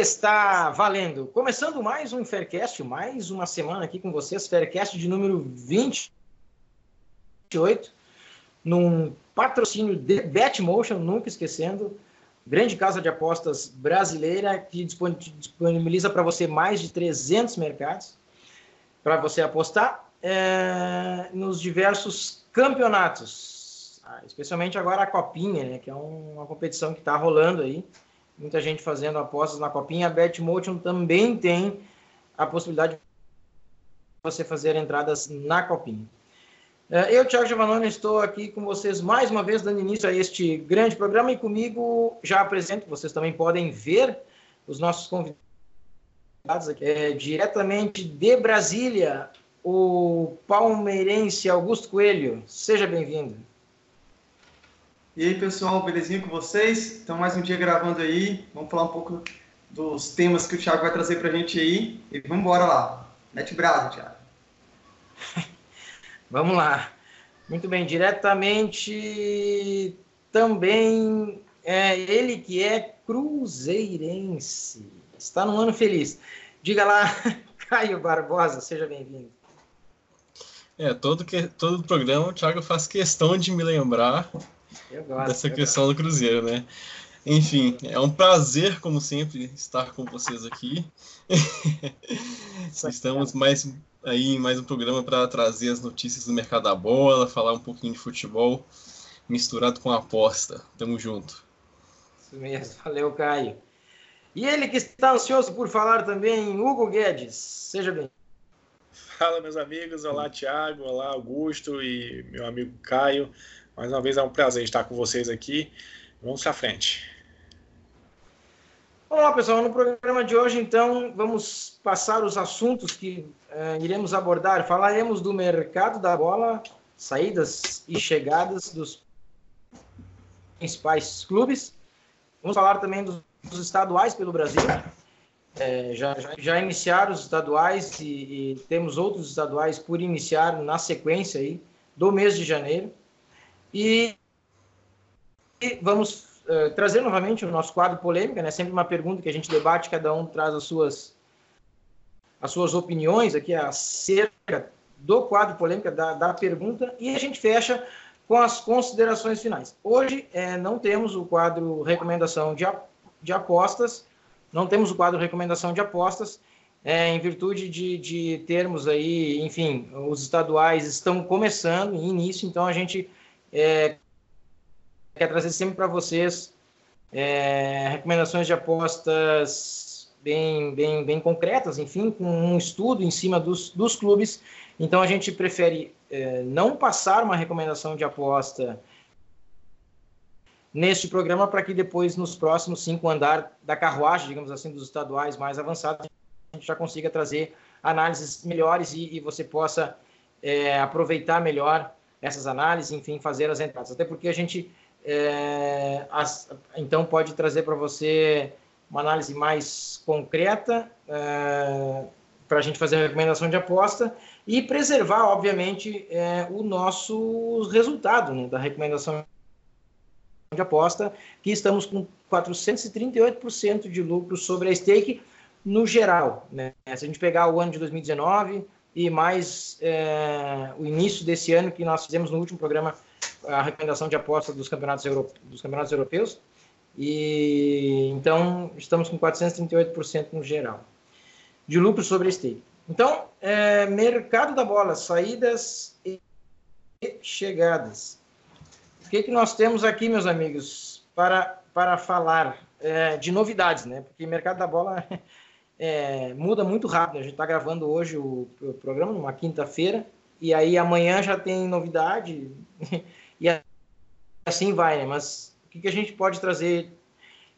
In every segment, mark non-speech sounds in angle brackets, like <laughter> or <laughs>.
Está valendo. Começando mais um Faircast, mais uma semana aqui com vocês, Faircast de número 28, num patrocínio de Betmotion, nunca esquecendo, grande casa de apostas brasileira que disponibiliza para você mais de 300 mercados para você apostar é, nos diversos campeonatos, ah, especialmente agora a Copinha, né, que é uma competição que está rolando aí muita gente fazendo apostas na copinha. A Betmotion também tem a possibilidade de você fazer entradas na copinha. É, eu, Thiago Giovannone, estou aqui com vocês mais uma vez, dando início a este grande programa e comigo já apresento, vocês também podem ver os nossos convidados aqui, é, diretamente de Brasília, o palmeirense Augusto Coelho. Seja bem-vindo. E aí, pessoal, belezinha com vocês? Então, mais um dia gravando aí. Vamos falar um pouco dos temas que o Thiago vai trazer para a gente aí. E vamos embora lá. Mete brasa, Thiago. <laughs> vamos lá. Muito bem, diretamente também é ele que é cruzeirense. Está num ano feliz. Diga lá, <laughs> Caio Barbosa, seja bem-vindo. É, todo, que, todo programa o Thiago faz questão de me lembrar gosto, dessa questão gosto. do Cruzeiro, né? Enfim, é um prazer, como sempre, estar com vocês aqui. <laughs> Estamos mais aí em mais um programa para trazer as notícias do mercado da bola, falar um pouquinho de futebol misturado com aposta. Tamo junto. Isso mesmo, valeu, Caio. E ele que está ansioso por falar também, Hugo Guedes. Seja bem. Fala, meus amigos. Olá, Thiago. Olá, Augusto e meu amigo Caio. Mais uma vez é um prazer estar com vocês aqui. Vamos para frente. Olá, pessoal. No programa de hoje, então, vamos passar os assuntos que uh, iremos abordar. Falaremos do mercado da bola, saídas e chegadas dos principais clubes. Vamos falar também dos, dos estaduais pelo Brasil. É, já, já, já, iniciaram os estaduais e, e, temos outros estaduais por iniciar na sequência aí do mês de janeiro. E, e vamos uh, trazer novamente o nosso quadro polêmica, né? Sempre uma pergunta que a gente debate, cada um traz as suas as suas opiniões aqui acerca do quadro polêmica da, da pergunta e a gente fecha com as considerações finais. Hoje é, não temos o quadro recomendação de, de apostas, não temos o quadro recomendação de apostas, é, em virtude de, de termos aí, enfim, os estaduais estão começando, início, então a gente é, quer trazer sempre para vocês é, recomendações de apostas bem, bem, bem concretas, enfim, com um estudo em cima dos, dos clubes. Então a gente prefere é, não passar uma recomendação de aposta neste programa para que depois, nos próximos cinco andar da carruagem, digamos assim, dos estaduais mais avançados, a gente já consiga trazer análises melhores e, e você possa é, aproveitar melhor essas análises, enfim, fazer as entradas. Até porque a gente, é, as, então, pode trazer para você uma análise mais concreta é, para a gente fazer a recomendação de aposta e preservar, obviamente, é, o nosso resultado né, da recomendação de aposta, que estamos com 438% de lucro sobre a stake no geral. Né? Se a gente pegar o ano de 2019, e mais é, o início desse ano que nós fizemos no último programa a recomendação de aposta dos campeonatos, dos campeonatos europeus. E então estamos com 438% no geral de lucro sobre a stake. Então, é, mercado da bola, saídas e chegadas. O que, que nós temos aqui, meus amigos, para, para falar é, de novidades, né? Porque mercado da bola é, muda muito rápido. A gente está gravando hoje o, o programa, numa quinta-feira, e aí amanhã já tem novidade, <laughs> e assim vai, né? Mas o que, que a gente pode trazer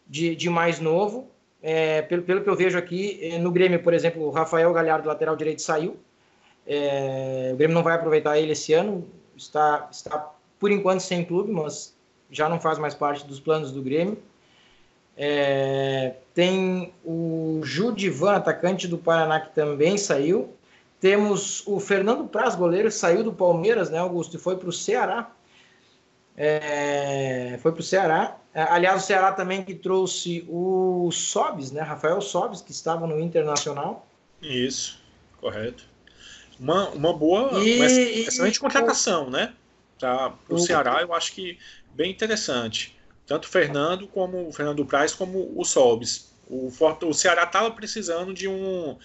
de, de mais novo? É, pelo, pelo que eu vejo aqui, é, no Grêmio, por exemplo, o Rafael Galhardo, lateral direito, saiu. É, o Grêmio não vai aproveitar ele esse ano, está, está por enquanto sem clube, mas já não faz mais parte dos planos do Grêmio. É, tem o Judivan, atacante do Paraná, que também saiu. Temos o Fernando Praz, goleiro, saiu do Palmeiras, né, Augusto, e foi para o Ceará. é, foi para o Ceará. É, aliás, o Ceará também que trouxe o Sobis, né? Rafael Sobis, que estava no Internacional. Isso, correto. Uma, uma boa, e, uma excelente contratação, o, né? Para o Ceará, eu acho que bem interessante. Tanto o Fernando como o Fernando Praz, como o Sobis. O, o Ceará estava precisando de um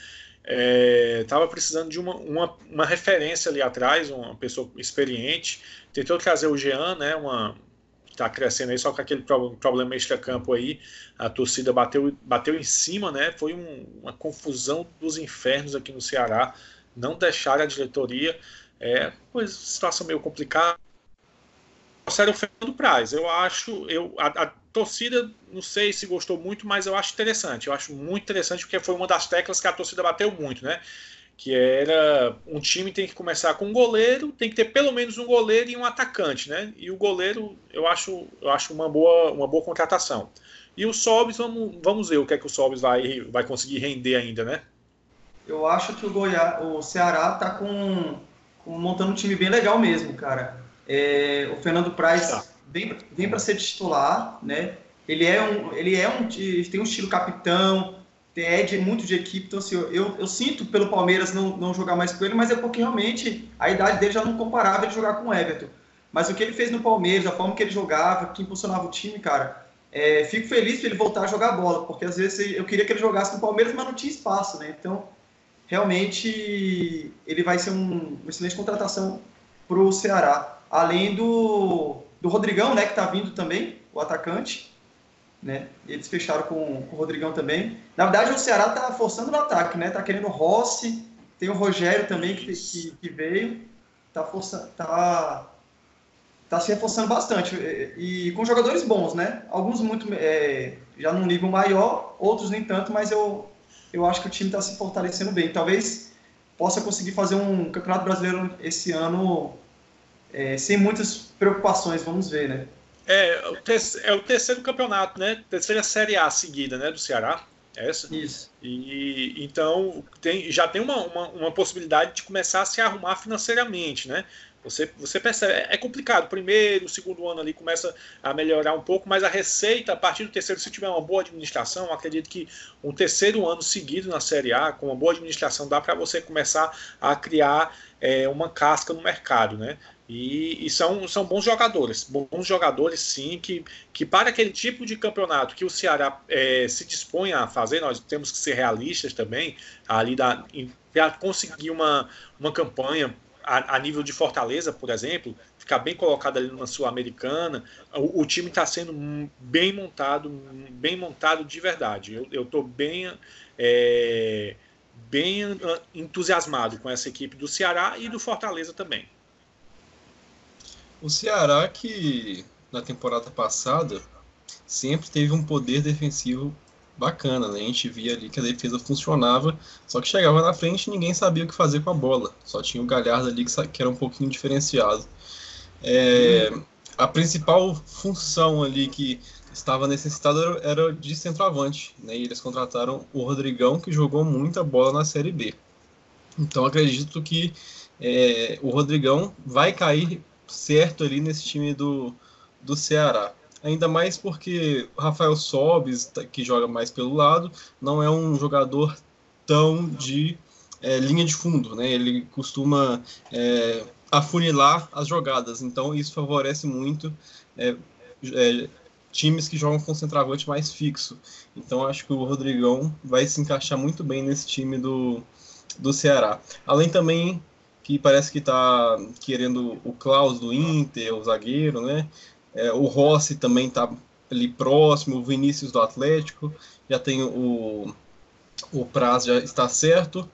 estava é, precisando de uma, uma, uma, referência ali atrás, uma pessoa experiente. Tentou trazer o Jean, né? Uma está crescendo aí, só com aquele problema extra-campo aí, a torcida bateu, bateu em cima, né? Foi um, uma confusão dos infernos aqui no Ceará. Não deixaram a diretoria. É, pois situação meio complicada. Sério, o Fernando Praz, eu acho, eu, a, a torcida, não sei se gostou muito, mas eu acho interessante. Eu acho muito interessante porque foi uma das teclas que a torcida bateu muito, né? Que era um time tem que começar com um goleiro, tem que ter pelo menos um goleiro e um atacante, né? E o goleiro, eu acho, eu acho uma boa, uma boa contratação. E o Sobis, vamos, vamos ver o que é que o Sobis vai, vai conseguir render ainda, né? Eu acho que o Goiás, o Ceará tá com, com montando um time bem legal mesmo, cara. É, o Fernando Praz tá vem, vem para ser titular, né? Ele é um, ele é um, tem um estilo capitão, é de muito de equipe, então assim, eu, eu sinto pelo Palmeiras não, não jogar mais com ele, mas é porque realmente a idade dele já não comparava ele jogar com o Everton. Mas o que ele fez no Palmeiras, a forma que ele jogava, que impulsionava o time, cara, é, fico feliz para ele voltar a jogar bola, porque às vezes eu queria que ele jogasse no Palmeiras, mas não tinha espaço, né? Então, realmente, ele vai ser um, uma excelente contratação para o Ceará. Além do, do Rodrigão, né, que está vindo também, o atacante. Né? Eles fecharam com, com, o Rodrigão também. Na verdade, o Ceará está forçando no ataque, né? Tá querendo o Rossi, tem o Rogério também que, que, que veio. Tá, forçando, tá, tá se reforçando bastante. E, e, com jogadores bons, né? Alguns muito é, já num nível maior, outros nem tanto, mas eu, eu acho que o time está se fortalecendo bem. Talvez possa conseguir fazer um campeonato brasileiro esse ano é, sem muitas preocupações, vamos ver, né? É, é o terceiro campeonato, né? Terceira Série A seguida, né? Do Ceará. Essa. Isso. E então tem, já tem uma, uma, uma, possibilidade de começar a se arrumar financeiramente, né? Você, você percebe, é, é complicado. Primeiro, segundo ano ali começa a melhorar um pouco, mas a receita, a partir do terceiro, se tiver uma boa administração, acredito que um terceiro ano seguido na Série A, com uma boa administração, dá para você começar a criar é, uma casca no mercado, né? E, e, são, são bons jogadores, bons jogadores sim, que, que para aquele tipo de campeonato que o Ceará é, se dispõe a fazer, nós temos que ser realistas também, ali para conseguir uma, uma campanha a, a, nível de Fortaleza, por exemplo, ficar bem colocado ali numa Sul-Americana, o, o, time está sendo bem montado, bem montado de verdade. Eu estou bem, é, bem entusiasmado com essa equipe do Ceará e do Fortaleza também. O Ceará, que na temporada passada sempre teve um poder defensivo bacana, né? A gente via ali que a defesa funcionava, só que chegava na frente e ninguém sabia o que fazer com a bola. Só tinha o Galhardo ali que, era um pouquinho diferenciado. É, a principal função ali que estava necessitada era de centroavante, né? E eles contrataram o Rodrigão, que jogou muita bola na Série B. Então acredito que é, o Rodrigão vai cair certo ali nesse time do, do Ceará. Ainda mais porque o Rafael Sobis, tá, que joga mais pelo lado, não é um jogador tão de é, linha de fundo, né? Ele costuma é, afunilar as jogadas, então isso favorece muito é, é times que jogam com centroavante mais fixo. Então acho que o Rodrigão vai se encaixar muito bem nesse time do, do Ceará. Além também que parece que está querendo o Klaus do Inter, o zagueiro, né? É, o Rossi também está ali próximo, o Vinícius do Atlético, já tem o, o Praz já está certo.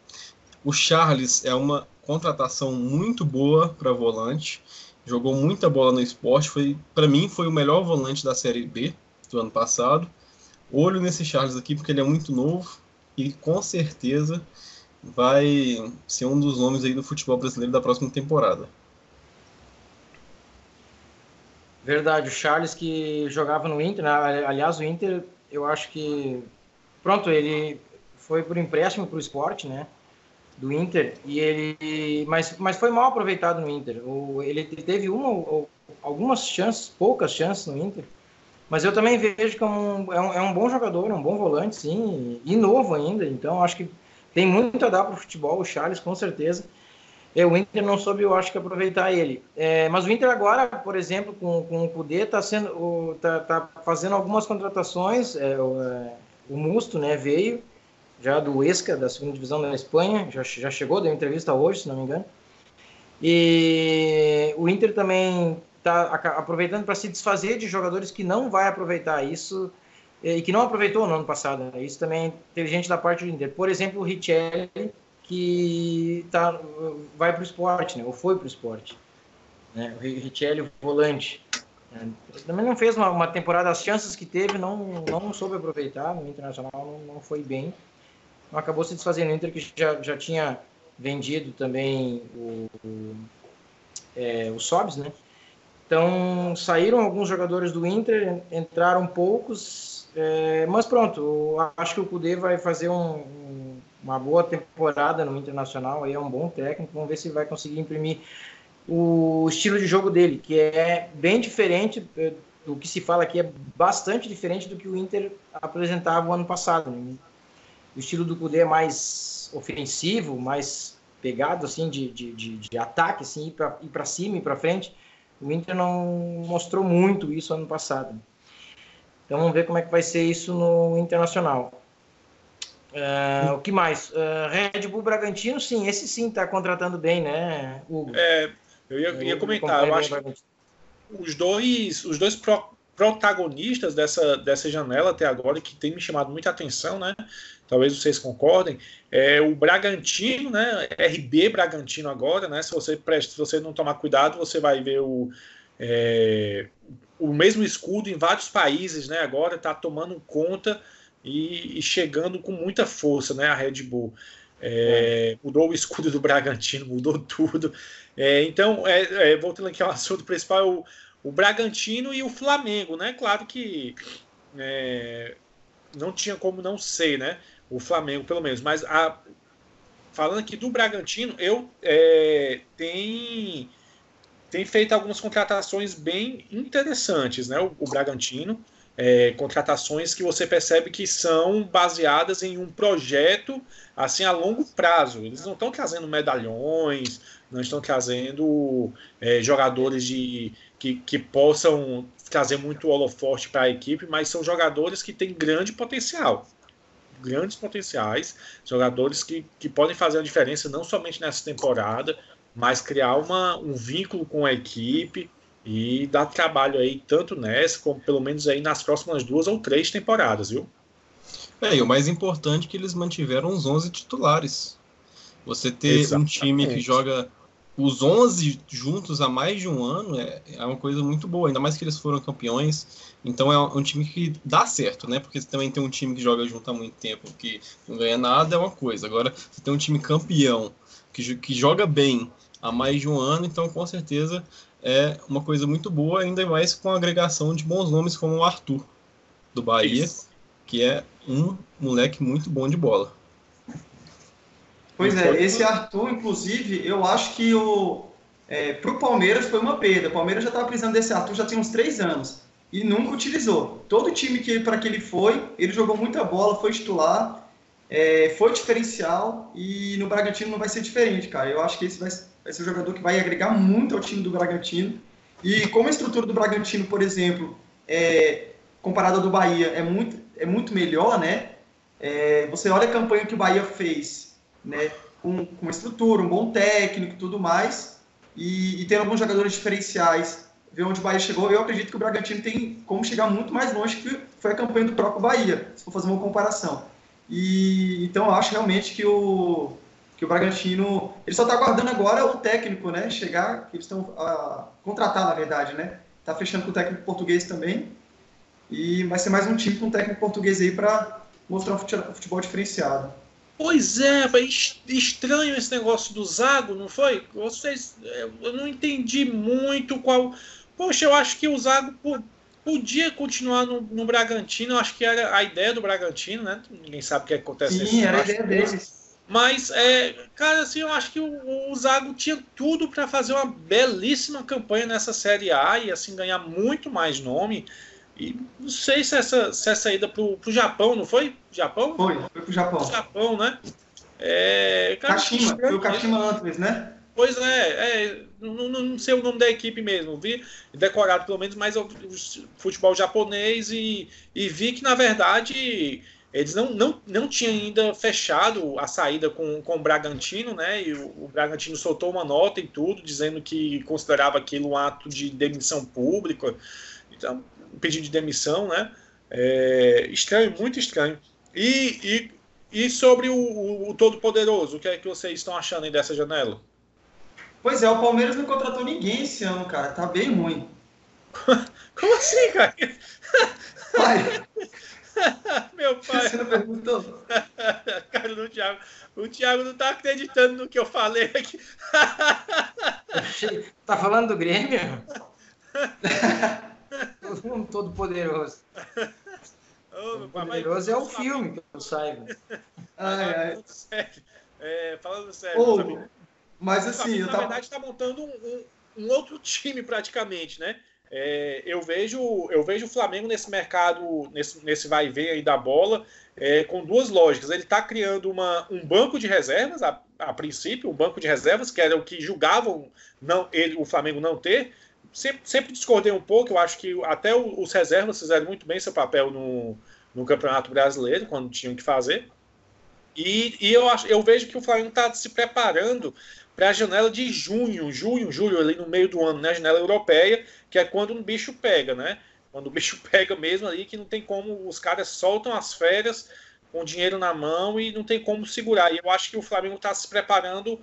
O Charles é uma contratação muito boa para volante, jogou muita bola no esporte, foi para mim foi o melhor volante da Série B do ano passado. Olho nesse Charles aqui porque ele é muito novo e com certeza vai ser um dos nomes aí do futebol brasileiro da próxima temporada. Verdade, o Charles que jogava no Inter, né? aliás, o Inter, eu acho que. Pronto, ele foi por empréstimo para o esporte, né? Do Inter, e ele. Mas, mas foi mal aproveitado no Inter. O, ele teve uma ou algumas chances, poucas chances no Inter, mas eu também vejo que é um, é um, é um bom jogador, um bom volante, sim, e, e novo ainda, então acho que tem muito a dar para o futebol, o Charles, com certeza. É, o Inter não soube, eu acho que aproveitar ele. É, mas o Inter agora, por exemplo, com, com o Cudê, está tá, tá fazendo algumas contratações. É, o, é, o, Musto né, veio já do Esca, da segunda divisão da Espanha, já, já chegou, deu entrevista hoje, se não me engano. E o Inter também está aproveitando para se desfazer de jogadores que não vai aproveitar isso e que não aproveitou no ano passado. Isso também teve gente da parte do Inter. Por exemplo, o Richelli que tá, vai para o esporte, né? ou foi para o esporte. Né? O Richelli, o volante. Né? Também não fez uma, uma, temporada, as chances que teve, não, não soube aproveitar. No Internacional não, não foi bem. Então, acabou se desfazendo. O Inter que já, já tinha vendido também o, o, é, o Sobs, né? Então saíram alguns jogadores do Inter, entraram poucos, é, mas pronto, acho que o Cudê vai fazer um, uma boa temporada no Internacional, aí é um bom técnico, vamos ver se vai conseguir imprimir o estilo de jogo dele, que é bem diferente eh, do que se fala aqui, é bastante diferente do que o Inter apresentava o ano passado. Né? O estilo do Cudê é mais ofensivo, mais pegado assim de, de, de, de ataque, assim, ir para cima e para frente. O Inter não mostrou muito isso ano passado. Então vamos ver como é que vai ser isso no Internacional. Uh, o que mais? Uh, Red Bull Bragantino, sim, esse sim está contratando bem, né, Hugo? É, eu ia, ia comentar, eu acho que os dois, os dois pro, protagonistas dessa, dessa janela até agora, que tem me chamado muita atenção, né? Talvez vocês concordem, é o Bragantino, né? RB Bragantino agora, né? Se você presta, se você não tomar cuidado, você vai ver o, é, o mesmo escudo em vários países, né? Agora está tomando conta e, e, chegando com muita força, né? A Red Bull. É, mudou o escudo do Bragantino, mudou tudo. É, então, é, é, voltando aqui ao assunto principal, é o, o Bragantino e o Flamengo, né? Claro que é, não tinha como não ser, né? O Flamengo, pelo menos. Mas a, falando aqui do Bragantino, eu é, tem, tem feito algumas contratações bem interessantes, né? O, o Bragantino é, contratações que você percebe que são baseadas em um projeto assim a longo prazo. Eles não estão trazendo medalhões, não estão trazendo é, jogadores de, que, que possam trazer muito holoforte para a equipe, mas são jogadores que têm grande potencial. Grandes potenciais, jogadores que, que podem fazer a diferença não somente nessa temporada, mas criar uma, um vínculo com a equipe, e dá trabalho aí, tanto nessa, como pelo menos aí nas próximas duas ou três temporadas, viu? É, e o mais importante é que eles mantiveram os 11 titulares. Você ter Exatamente. um time que joga os 11 juntos há mais de um ano é, é uma coisa muito boa, ainda mais que eles foram campeões. Então é um time que dá certo, né? Porque você também tem um time que joga junto há muito tempo que não ganha nada, é uma coisa. Agora, você tem um time campeão que, que joga bem há mais de um ano, então com certeza é uma coisa muito boa, ainda mais com a agregação de bons nomes como o Arthur, do Bahia, Isso. que é um moleque muito bom de bola. Pois é, esse Arthur, inclusive, eu acho que o é, para o Palmeiras foi uma perda. O Palmeiras já estava precisando desse Arthur já tem uns três anos e nunca utilizou. Todo time que para que ele foi, ele jogou muita bola, foi titular, é, foi diferencial e no Bragantino não vai ser diferente, cara. Eu acho que esse vai, vai ser um jogador que vai agregar muito ao time do Bragantino. E como a estrutura do Bragantino, por exemplo, é, comparada ao do Bahia, é muito, é muito melhor, né? É, você olha a campanha que o Bahia fez, né? Com, com uma estrutura, um bom técnico tudo mais, e, e tendo alguns jogadores diferenciais, ver onde o Bahia chegou, eu acredito que o Bragantino tem como chegar muito mais longe que foi a campanha do próprio Bahia, se for fazer uma comparação. E então eu acho realmente que o, que o Bragantino. Ele só está aguardando agora o técnico, né? Chegar, que eles estão a contratar, na verdade, né? Está fechando com o técnico português também. E vai ser mais um time com um técnico português aí para mostrar um futebol diferenciado. Pois é, foi estranho esse negócio do Zago, não foi? Vocês, eu não entendi muito qual. Poxa, eu acho que o Zago podia continuar no, no Bragantino, eu acho que era a ideia do Bragantino, né? Ninguém sabe o que acontece Sim, era a ideia deles. Mas, é, cara, assim, eu acho que o, o Zago tinha tudo para fazer uma belíssima campanha nessa Série A e, assim, ganhar muito mais nome. E não sei se essa, se essa ida pro, pro Japão, não foi? Japão? Foi, foi pro Japão. Pro Japão, né? É, cara, Kashima, foi o Kashima Antlers, né? Pois é, é não, não, sei o nome da equipe mesmo, vi decorado pelo menos mais o, o futebol japonês e, e vi que, na verdade, eles não, não, não tinham ainda fechado a saída com, com o Bragantino, né? E o, o, Bragantino soltou uma nota e tudo, dizendo que considerava aquilo um ato de demissão pública, então, um pedido de demissão, né? É, estranho, muito estranho. E, e, e sobre o, o, o Todo-Poderoso, o que é que vocês estão achando aí dessa janela? Pois é, o Palmeiras não contratou ninguém esse ano, cara. Tá bem ruim. <laughs> Como assim, cara? Pai, <laughs> Meu pai. Você não perguntou? <laughs> Cara, o Thiago, o Thiago não tá acreditando no que eu falei aqui. <laughs> tá falando do Grêmio? um todo poderoso. Ô, poderoso é o filme, que eu saiba. Ai, ai. Falando sério. É, falando sério oh, mas assim, eu tava... na verdade, está montando um, um, um outro time praticamente, né? É, eu vejo eu vejo o Flamengo nesse mercado, nesse, nesse vai e vem aí da bola, é, com duas lógicas. Ele está criando uma, um banco de reservas, a, a, princípio, um banco de reservas, que era o que julgavam não, ele, o Flamengo não ter. Sempre, sempre discordei um pouco, eu acho que até os reservas fizeram muito bem seu papel no, no Campeonato Brasileiro, quando tinham que fazer. E, e eu, acho, eu vejo que o Flamengo está se preparando para a janela de junho, junho, julho, ali no meio do ano, né? A janela europeia, que é quando o bicho pega, né? Quando o bicho <laughs> pega mesmo ali, que não tem como, os caras soltam as férias com dinheiro na mão e não tem como segurar. E eu acho que o Flamengo está se preparando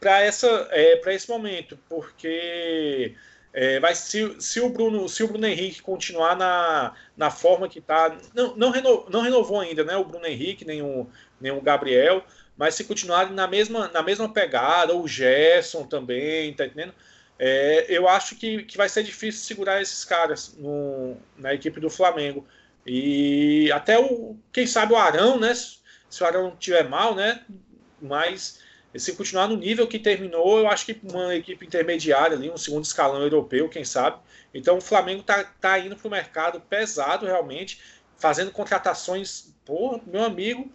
para essa é, para esse momento, porque é, vai se, se o Bruno se o Bruno Henrique continuar na, na forma que está, não, não, reno, não renovou ainda, né? O Bruno Henrique nem o, nem o Gabriel, mas se continuarem na mesma, na mesma pegada, o Gerson também, tá entendendo? É, eu acho que, que vai ser difícil segurar esses caras no, na equipe do Flamengo. E até o, quem sabe o Arão, né? Se o Arão tiver mal, né? Mas se continuar no nível que terminou, eu acho que uma equipe intermediária ali, um segundo escalão europeu, quem sabe. Então o Flamengo tá, tá indo para o mercado pesado realmente, fazendo contratações, pô, meu amigo,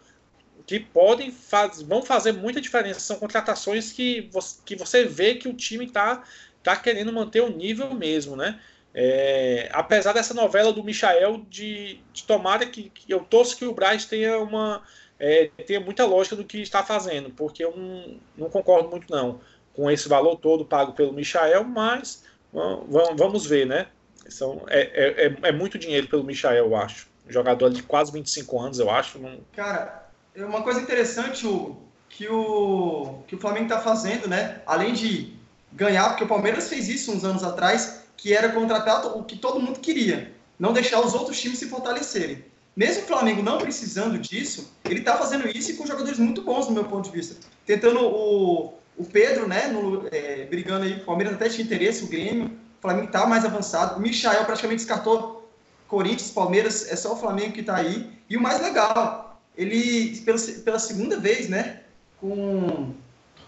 que podem faz, vão fazer muita diferença. São contratações que você, que você vê que o time está tá querendo manter o nível mesmo, né? É, apesar dessa novela do Michael de, de tomara que, que, eu torço que o Braz tenha uma é, tenha muita lógica do que está fazendo, porque eu não, não concordo muito não com esse valor todo pago pelo Michael, mas vamos, vamos ver, né? São, é, é, é, é muito dinheiro pelo Michael, eu acho. jogador de quase 25 anos, eu acho. Cara, uma coisa interessante, Hugo, que o, que o Flamengo está fazendo, né? Além de ganhar, porque o Palmeiras fez isso uns anos atrás, que era contratar o que todo mundo queria, não deixar os outros times se fortalecerem. Mesmo o Flamengo não precisando disso, ele está fazendo isso e com jogadores muito bons, do meu ponto de vista. Tentando o, o Pedro, né, no, é, brigando aí, o Palmeiras até tinha interesse, o Grêmio, o Flamengo está mais avançado. O Michael praticamente descartou Corinthians, Palmeiras, é só o Flamengo que está aí. E o mais legal, ele, pela, pela segunda vez, né, com,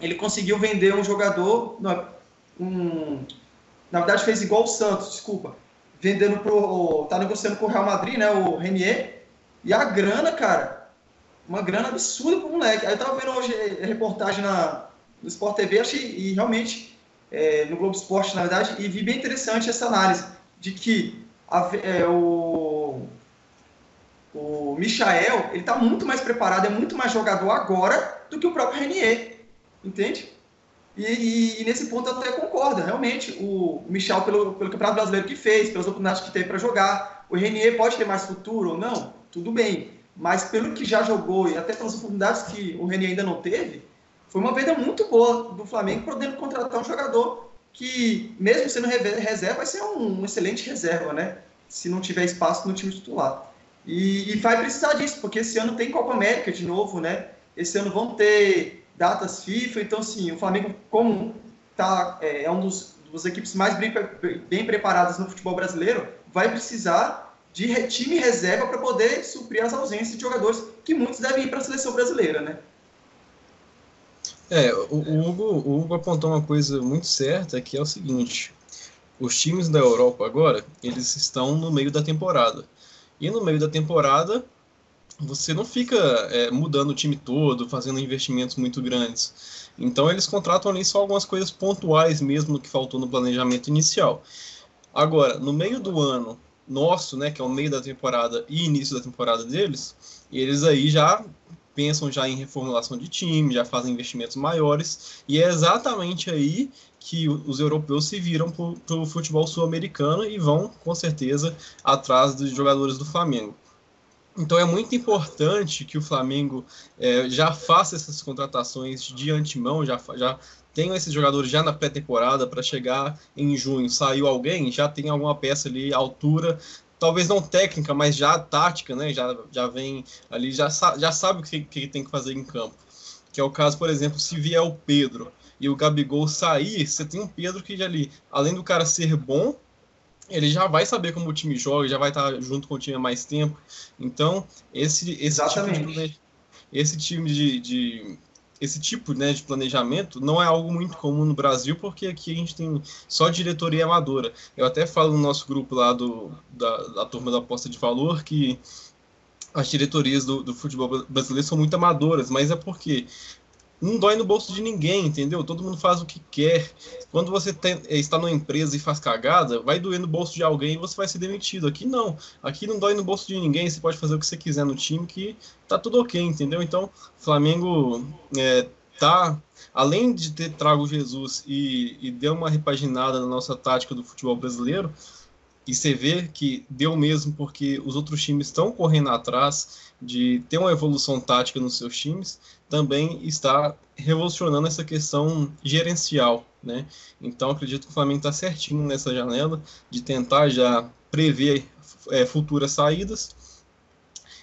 ele conseguiu vender um jogador, um, na verdade fez igual o Santos, desculpa, vendendo pro, tá negociando com o Real Madrid, né, o Renier, e a grana, cara, uma grana absurda pro moleque. Aí eu tava vendo hoje a reportagem na, no Sport TV, achei, e realmente, é, no Globo Esporte, na verdade, e vi bem interessante essa análise, de que a, é, o o Michael, ele está muito mais preparado, é muito mais jogador agora do que o próprio Renier, entende? E, e, e, nesse ponto eu até concordo, realmente, o Michel, pelo, pelo Campeonato Brasileiro que fez, pelas oportunidades que teve para jogar, o Renier pode ter mais futuro ou não, tudo bem, mas pelo que já jogou e até pelas oportunidades que o Renier ainda não teve, foi uma venda muito boa do Flamengo podendo contratar um jogador que, mesmo sendo reserva, vai ser um, um excelente reserva, né? Se não tiver espaço no time titular. E, e, vai precisar disso, porque esse ano tem Copa América de novo, né? Esse ano vão ter datas FIFA, então, sim, o Flamengo, como tá, é, é um dos, dos equipes mais bem, bem preparadas no futebol brasileiro, vai precisar de time reserva para poder suprir as ausências de jogadores que muitos devem ir para a seleção brasileira, né? É, o, o, Hugo, o Hugo apontou uma coisa muito certa, que é o seguinte, os times da Europa agora, eles estão no meio da temporada. E no meio da temporada, você não fica é, mudando o time todo, fazendo investimentos muito grandes. Então eles contratam ali só algumas coisas pontuais mesmo que faltou no planejamento inicial. Agora, no meio do ano nosso, né, que é o meio da temporada e início da temporada deles, eles aí já pensam já em reformulação de time, já fazem investimentos maiores, e é exatamente aí que os europeus se viram para o futebol sul-americano e vão, com certeza, atrás dos jogadores do Flamengo. Então é muito importante que o Flamengo é, já faça essas contratações de antemão, já, já tenham esses jogadores já na pré-temporada para chegar em junho, saiu alguém, já tem alguma peça ali altura, talvez não técnica, mas já tática, né? Já, já vem ali, já, já sabe o que, que tem que fazer em campo. Que é o caso, por exemplo, se vier o Pedro e o Gabigol sair, você tem um Pedro que já ali, além do cara ser bom, ele já vai saber como o time joga, já vai estar junto com o time há mais tempo. Então, esse, esse tipo de, esse time de, de esse tipo né, de planejamento não é algo muito comum no Brasil, porque aqui a gente tem só diretoria amadora. Eu até falo no nosso grupo lá do, da, da turma da aposta de valor que as diretorias do, do futebol brasileiro são muito amadoras, mas é porque não dói no bolso de ninguém, entendeu? Todo mundo faz o que quer. Quando você tem, está numa empresa e faz cagada, vai doer no bolso de alguém e você vai ser demitido. Aqui não. Aqui não dói no bolso de ninguém. Você pode fazer o que você quiser no time que tá tudo ok, entendeu? Então, Flamengo é, tá. Além de ter trago Jesus e, e deu uma repaginada na nossa tática do futebol brasileiro, e você vê que deu mesmo porque os outros times estão correndo atrás de ter uma evolução tática nos seus times, também está revolucionando essa questão gerencial, né? Então acredito que o Flamengo está certinho nessa janela de tentar já prever é, futuras saídas.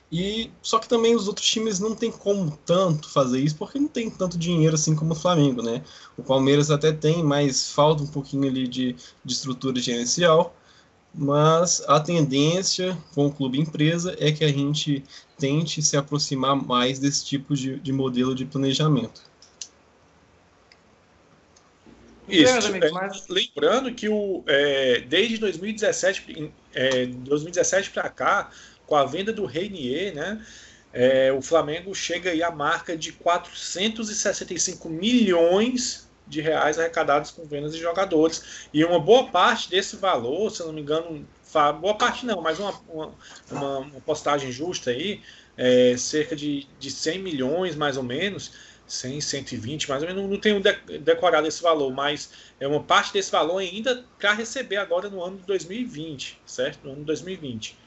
E só que também os outros times não tem como tanto fazer isso porque não tem tanto dinheiro assim como o Flamengo, né? O Palmeiras até tem, mas falta um pouquinho ali de, de estrutura gerencial mas a tendência com o clube empresa é que a gente tente se aproximar mais desse tipo de, de modelo de planejamento. Isso. É. Lembrando que o, é, desde 2017, é, 2017 para cá, com a venda do Reinier, né, é, o Flamengo chega aí à marca de 465 milhões de reais arrecadados com vendas de jogadores. E uma boa parte desse valor, se eu não me engano, boa parte não, mas uma, uma, uma, uma postagem justa aí, é, cerca de, de 100 milhões mais ou menos, 100, 120 mais ou menos, não tenho decorado esse valor, mas é uma parte desse valor ainda para receber agora no ano de 2020, certo? No ano de 2020.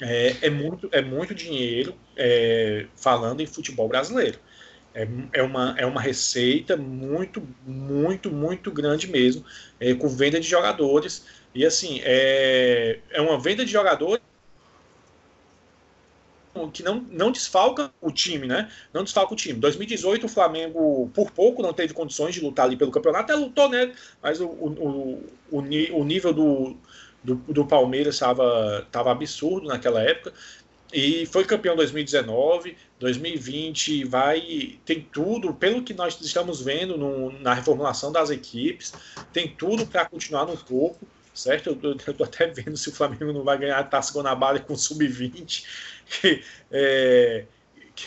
É, é, muito, é muito dinheiro é, falando em futebol brasileiro. É, é, uma, é uma receita muito, muito, muito grande mesmo, é, com venda de jogadores. E assim, é, é uma venda de jogadores que não, não desfalca o time, né? Não desfalca o time. 2018 o Flamengo por pouco não teve condições de lutar ali pelo campeonato, até lutou, né? Mas o, o, o, o nível do, do, do Palmeiras estava absurdo naquela época e foi campeão 2019, 2020 vai tem tudo pelo que nós estamos vendo no, na reformulação das equipes, tem tudo para continuar no topo, certo? Eu, estou até vendo se o Flamengo não vai ganhar a Taça Guanabara com sub-20, <laughs> é,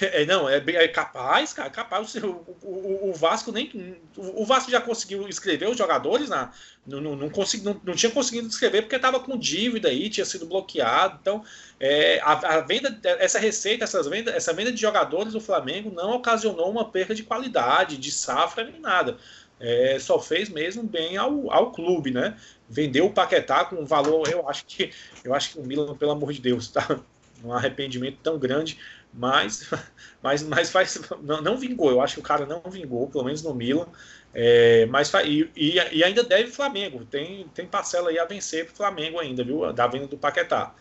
é, não, é, é capaz, cara, capaz. O, o, o, Vasco nem. O Vasco já conseguiu escrever os jogadores, na, não, não, não, consegui, não, não tinha conseguido escrever porque estava com dívida aí, tinha sido bloqueado. Então, é, a, a, venda, essa receita, essas venda, essa venda de jogadores do Flamengo não ocasionou uma perda de qualidade, de safra, nem nada. É, só fez mesmo bem ao, ao clube, né? Vendeu o Paquetá com um valor, eu acho que eu acho que o Milan, pelo amor de Deus, tá um arrependimento tão grande mas, <laughs> mas, mas faz, não, não, vingou. Eu acho que o cara não vingou, pelo menos no Milan. É, mas e, e, ainda deve Flamengo. Tem, tem parcela aí a vencer para Flamengo ainda, viu? Da venda do Paquetá.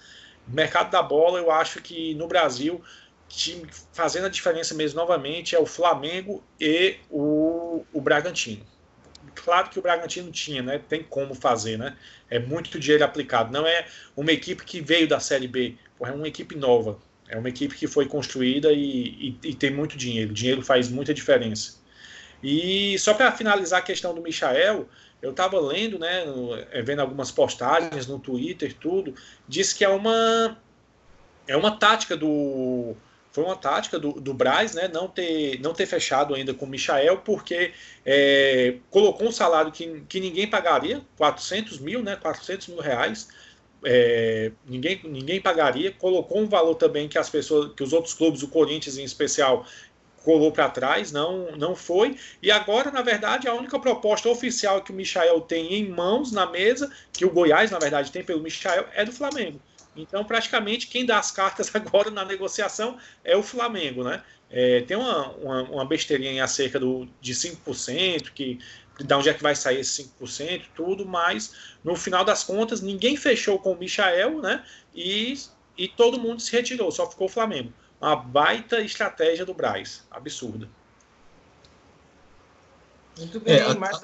Mercado da bola, eu acho que no Brasil, time fazendo a diferença mesmo novamente é o Flamengo e o, o Bragantino. Claro que o Bragantino tinha, né? Tem como fazer, né? É muito dinheiro aplicado. Não é uma equipe que veio da Série B, é uma equipe nova é uma equipe que foi construída e, e, e tem muito dinheiro. O dinheiro faz muita diferença. E só para finalizar a questão do Michael, eu estava lendo, né, é, vendo algumas postagens no Twitter, tudo, diz que é uma é uma tática do foi uma tática do, do Braz, né, não ter não ter fechado ainda com o Michael, porque é, colocou um salário que, que ninguém pagaria, 400 mil, né, 400 mil reais, é, ninguém, ninguém pagaria, colocou um valor também que as pessoas, que os outros clubes, o Corinthians em especial, colou para trás, não, não foi. E agora, na verdade, a única proposta oficial que o Michael tem em mãos na mesa, que o Goiás, na verdade, tem pelo Michael, é do Flamengo. Então, praticamente, quem dá as cartas <laughs> agora na negociação é o Flamengo, né? É, tem uma, uma, uma, besteirinha acerca do, de 5%, que de onde é que vai sair esse 5%, tudo, mas no final das contas ninguém fechou com o Michael, né? E, e todo mundo se retirou, só ficou o Flamengo. Uma baita estratégia do Braz, absurda. Muito bem, é, mas...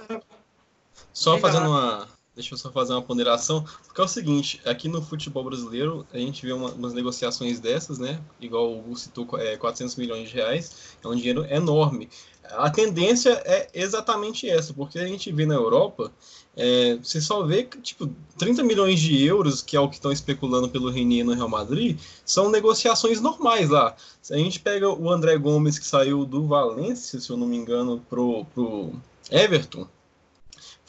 Só fazendo uma, deixa eu só fazer uma ponderação, porque é o seguinte, aqui no futebol brasileiro, a gente vê uma, umas negociações dessas, né, igual o Gu citou, é, 400 milhões de reais, é um dinheiro enorme. A tendência é exatamente essa, porque a gente vê na Europa, é, você só vê que, tipo, 30 milhões de euros, que é o que estão especulando pelo Renier no Real Madrid, são negociações normais lá. Se a gente pega o André Gomes, que saiu do Valência, se eu não me engano, pro, pro Everton,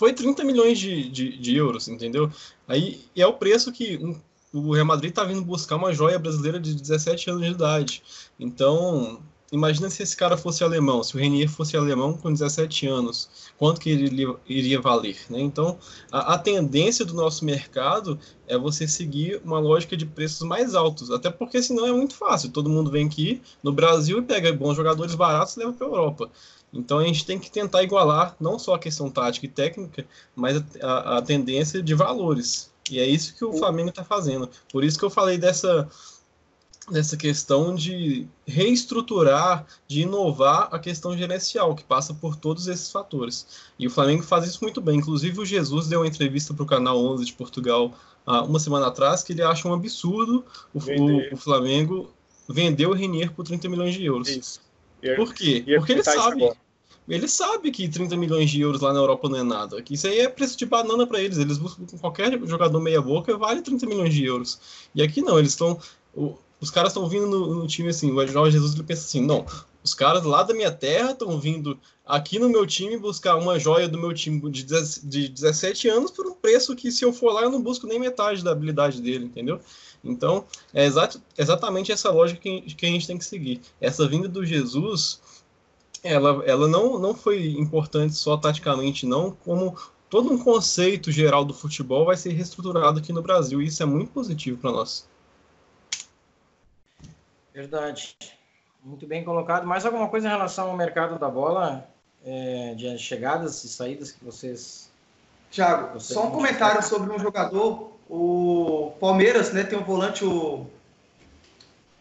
foi 30 milhões de, de, de euros, entendeu? Aí é o preço que um, o Real Madrid está vindo buscar uma joia brasileira de 17 anos de idade. Então, imagina se esse cara fosse alemão, se o Renier fosse alemão com 17 anos, quanto que ele iria valer, né? Então, a, a, tendência do nosso mercado é você seguir uma lógica de preços mais altos, até porque senão é muito fácil, todo mundo vem aqui no Brasil e pega bons jogadores baratos e leva para a Europa. Então a gente tem que tentar igualar não só a questão tática e técnica, mas a, a tendência de valores. E é isso que o Flamengo está fazendo. Por isso que eu falei dessa, dessa questão de reestruturar, de inovar a questão gerencial, que passa por todos esses fatores. E o Flamengo faz isso muito bem. Inclusive, o Jesus deu uma entrevista para o Canal 11 de Portugal há uma semana atrás, que ele acha um absurdo o, o, o Flamengo vender o Renier por 30 milhões de euros. Isso. Por quê? Porque ele sabe. Ele sabe que 30 milhões de euros lá na Europa não é nada. Que isso aí é preço de banana para eles. Eles buscam qualquer jogador meia-boca vale 30 milhões de euros. E aqui não, eles estão. Os caras estão vindo no, no, time assim. O Jorge Jesus ele pensa assim: não, os caras lá da minha terra estão vindo aqui no meu time buscar uma joia do meu time de, de 17 anos por um preço que, se eu for lá, eu não busco nem metade da habilidade dele, entendeu? Então, é exato, exatamente essa lógica que, que a gente tem que seguir. Essa vinda do Jesus ela, ela não, não foi importante só taticamente, não, como todo um conceito geral do futebol vai ser reestruturado aqui no Brasil, e isso é muito positivo para nós. Verdade. Muito bem colocado. Mais alguma coisa em relação ao mercado da bola, é, de chegadas e saídas que vocês. Tiago, só um comentário sobre um jogador. O Palmeiras né, tem um volante, o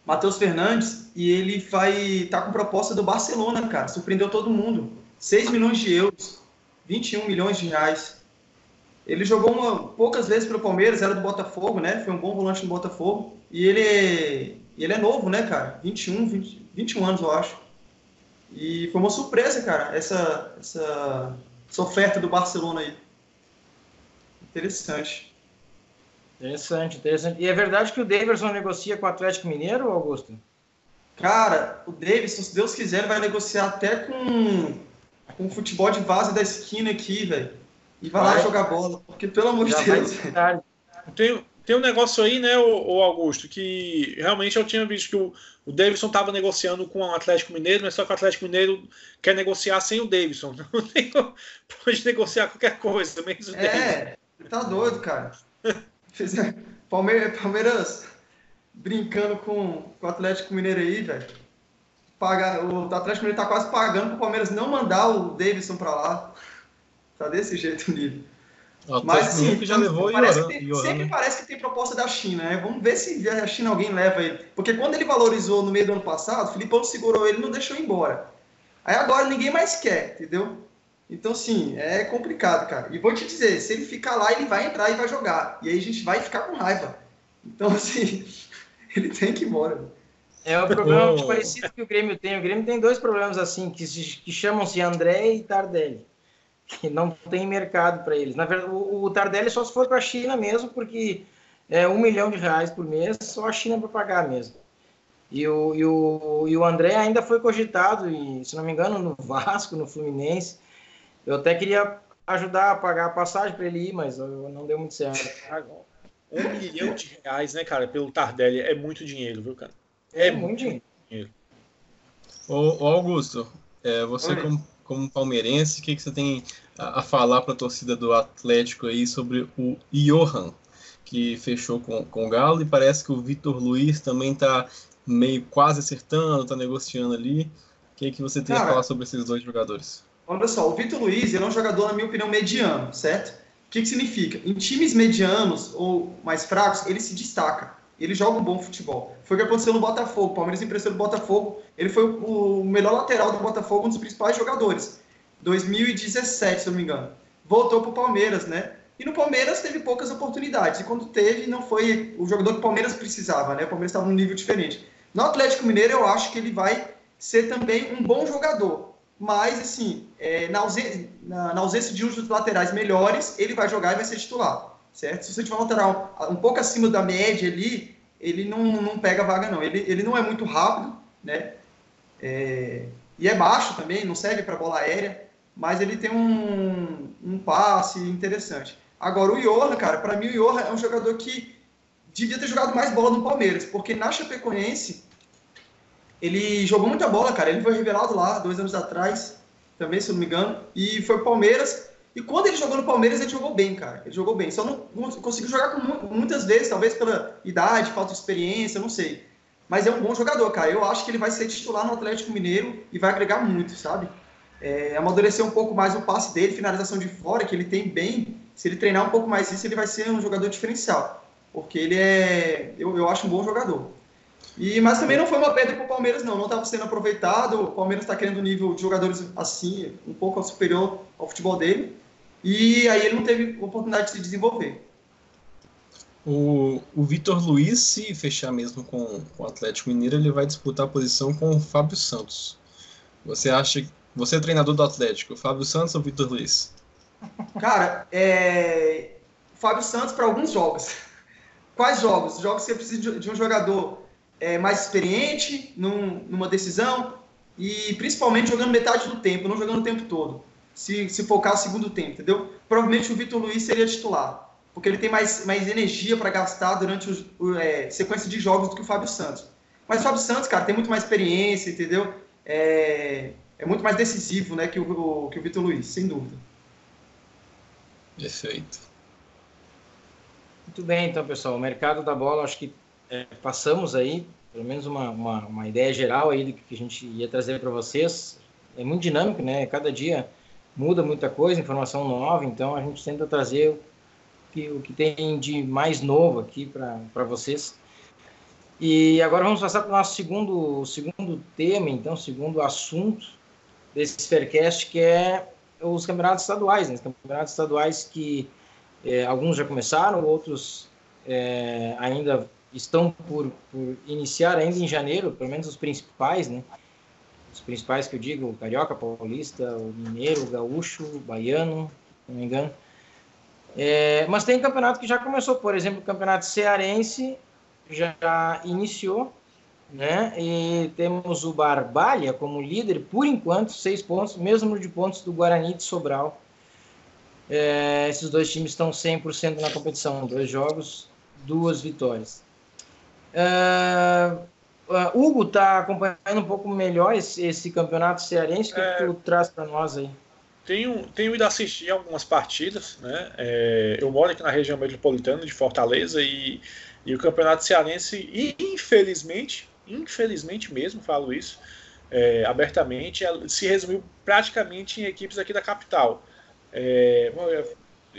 Matheus Fernandes, e ele vai tá com proposta do Barcelona, cara. Surpreendeu todo mundo. 6 milhões de euros, 21 milhões de reais. Ele jogou uma, poucas vezes pelo Palmeiras, era do Botafogo, né? Foi um bom volante no Botafogo. E ele, ele é novo, né, cara? 21, 20, 21 anos, eu acho. E foi uma surpresa, cara, essa, essa, essa oferta do Barcelona aí. Interessante. Interessante, interessante. E é verdade que o Davidson negocia com o Atlético Mineiro, Augusto? Cara, o Davidson, se Deus quiser, vai negociar até com, com o futebol de vaza da esquina aqui, velho. E vai, vai, lá jogar bola, porque pelo amor de Deus. Tem, tem um negócio aí, né, o, Augusto, que realmente eu tinha visto que o, o Davidson estava negociando com o Atlético Mineiro, mas só que o Atlético Mineiro quer negociar sem o Davidson. <laughs> Não tem, pode negociar qualquer coisa, menos o É, tá doido, cara. <laughs> Palmeiras, Palmeiras brincando com, com o Atlético Mineiro aí, velho. Paga, o Atlético Mineiro tá quase pagando pro Palmeiras não mandar o Davidson para lá. Tá desse jeito o nível. Mas sim, já levou parece tem, sempre né? parece que tem proposta da China, né? Vamos ver se a China alguém leva ele. Porque quando ele valorizou no meio do ano passado, o Filipão segurou ele e não deixou embora. Aí agora ninguém mais quer, entendeu? Então, sim, é complicado, cara. E vou te dizer, se ele ficar lá, ele vai entrar e vai jogar. E aí a gente vai ficar com raiva. Então, <laughs> assim, ele tem que ir embora. É um problema oh. parecido que o Grêmio tem. O Grêmio tem dois problemas assim, que, que chamam-se André e Tardelli, que não tem mercado para eles. Na verdade, o, o Tardelli só se for para a China mesmo, porque é um milhão de reais por mês, só a China para pagar mesmo. E o, e, o, e o André ainda foi cogitado, e, se não me engano, no <laughs> Vasco, no Fluminense. Eu até queria ajudar a pagar a passagem para ele ir, mas não deu muito certo. <laughs> Um milhão de reais, né, cara, pelo Tardelli é muito dinheiro, viu, cara? É, é muito dinheiro. dinheiro. Ô, ô Augusto, é, você como, como, palmeirense, o que, que você tem a, a falar para a torcida do Atlético aí sobre o Johan, que fechou com, com o Galo, e parece que o Vitor Luiz também está meio quase acertando, está negociando ali. O que, que você tem Cara, a falar sobre esses dois jogadores? Olha só, o Vitor Luiz ele é um jogador, na minha opinião, mediano, certo? O que, que significa? Em times medianos ou mais fracos, ele se destaca. Ele joga um bom futebol. Foi o que aconteceu no Botafogo. O Palmeiras emprestou no Botafogo. Ele foi o melhor lateral do Botafogo, um dos principais jogadores. 2017, se eu não me engano. Voltou para o Palmeiras, né? E no Palmeiras teve poucas oportunidades. E quando teve, não foi o jogador que o Palmeiras precisava, né? O Palmeiras estava num nível diferente. No Atlético Mineiro, eu acho que ele vai ser também um bom jogador. Mas, assim, é, na, ausência, na, na, ausência, de um dos laterais melhores, ele vai jogar e vai ser titular, certo? Se você tiver um lateral um pouco acima da média ali, ele não, não pega vaga, não. Ele, ele não é muito rápido, né? É, e é baixo também, não serve para bola aérea, mas ele tem um, um passe interessante. Agora, o Johan, cara, para mim o Johan é um jogador que devia ter jogado mais bola no Palmeiras, porque na Chapecoense ele jogou muita bola, cara. Ele foi revelado lá dois anos atrás, também, se eu não me engano, e foi pro Palmeiras. E quando ele jogou no Palmeiras, ele jogou bem, cara. Ele jogou bem. Só não conseguiu jogar com muitas vezes, talvez pela idade, falta de experiência, não sei. Mas é um bom jogador, cara. Eu acho que ele vai ser titular no Atlético Mineiro e vai agregar muito, sabe? É, amadurecer um pouco mais o passe dele, finalização de fora, que ele tem bem. Se ele treinar um pouco mais isso, ele vai ser um jogador diferencial porque ele é, eu, eu acho um bom jogador. E, mas também não foi uma pedra para o Palmeiras, não. Não estava sendo aproveitado. O Palmeiras está querendo um nível de jogadores assim, um pouco superior ao futebol dele. E aí ele não teve oportunidade de se desenvolver. O, o Vitor Luiz, se fechar mesmo com, com o Atlético Mineiro, ele vai disputar a posição com o Fábio Santos. Você acha. Você é treinador do Atlético, Fábio Santos ou Vitor Luiz? Cara, é. Fábio Santos para alguns jogos. <laughs> Quais jogos? Jogos que você precisa de um jogador é, mais experiente num, numa decisão e principalmente jogando metade do tempo, não jogando o tempo todo. Se, se focar o segundo tempo, entendeu? Provavelmente o Vitor Luiz seria titular, porque ele tem mais, mais energia para gastar durante a o, é, sequência de jogos do que o Fábio Santos. Mas o Fábio Santos, cara, tem muito mais experiência, entendeu? É, é muito mais decisivo né, que o, que o Vitor Luiz, sem dúvida. Perfeito. Muito bem, então, pessoal. O mercado da bola, acho que é, passamos aí, pelo menos uma, uma, uma, ideia geral aí do que a gente ia trazer para vocês. É muito dinâmico, né? Cada dia muda muita coisa, informação nova, então a gente tenta trazer o que, o que tem de mais novo aqui para vocês. E agora vamos passar para o nosso segundo, segundo tema, então, segundo assunto desse Faircast, que é os campeonatos estaduais, né? Os campeonatos estaduais que é, alguns já começaram, outros é, ainda estão por, por, iniciar ainda em janeiro, pelo menos os principais, né? Os principais que eu digo, o Carioca, Paulista, o Mineiro, o Gaúcho, o Baiano, se não me engano. É, mas tem campeonato que já começou, por exemplo, o Campeonato Cearense já iniciou, né? E temos o Barbalha como líder, por enquanto, seis pontos, mesmo número de pontos do Guarani de Sobral, é, esses dois times estão 100% na competição, dois jogos, duas vitórias. É, uh, Hugo está acompanhando um pouco melhor esse, esse campeonato cearense. O que, é, que tu traz para nós aí? Tenho, tenho ido assistir algumas partidas. Né? É, eu moro aqui na região metropolitana de Fortaleza e, e o campeonato cearense, infelizmente, infelizmente mesmo, falo isso é, abertamente, se resumiu praticamente em equipes aqui da capital. É,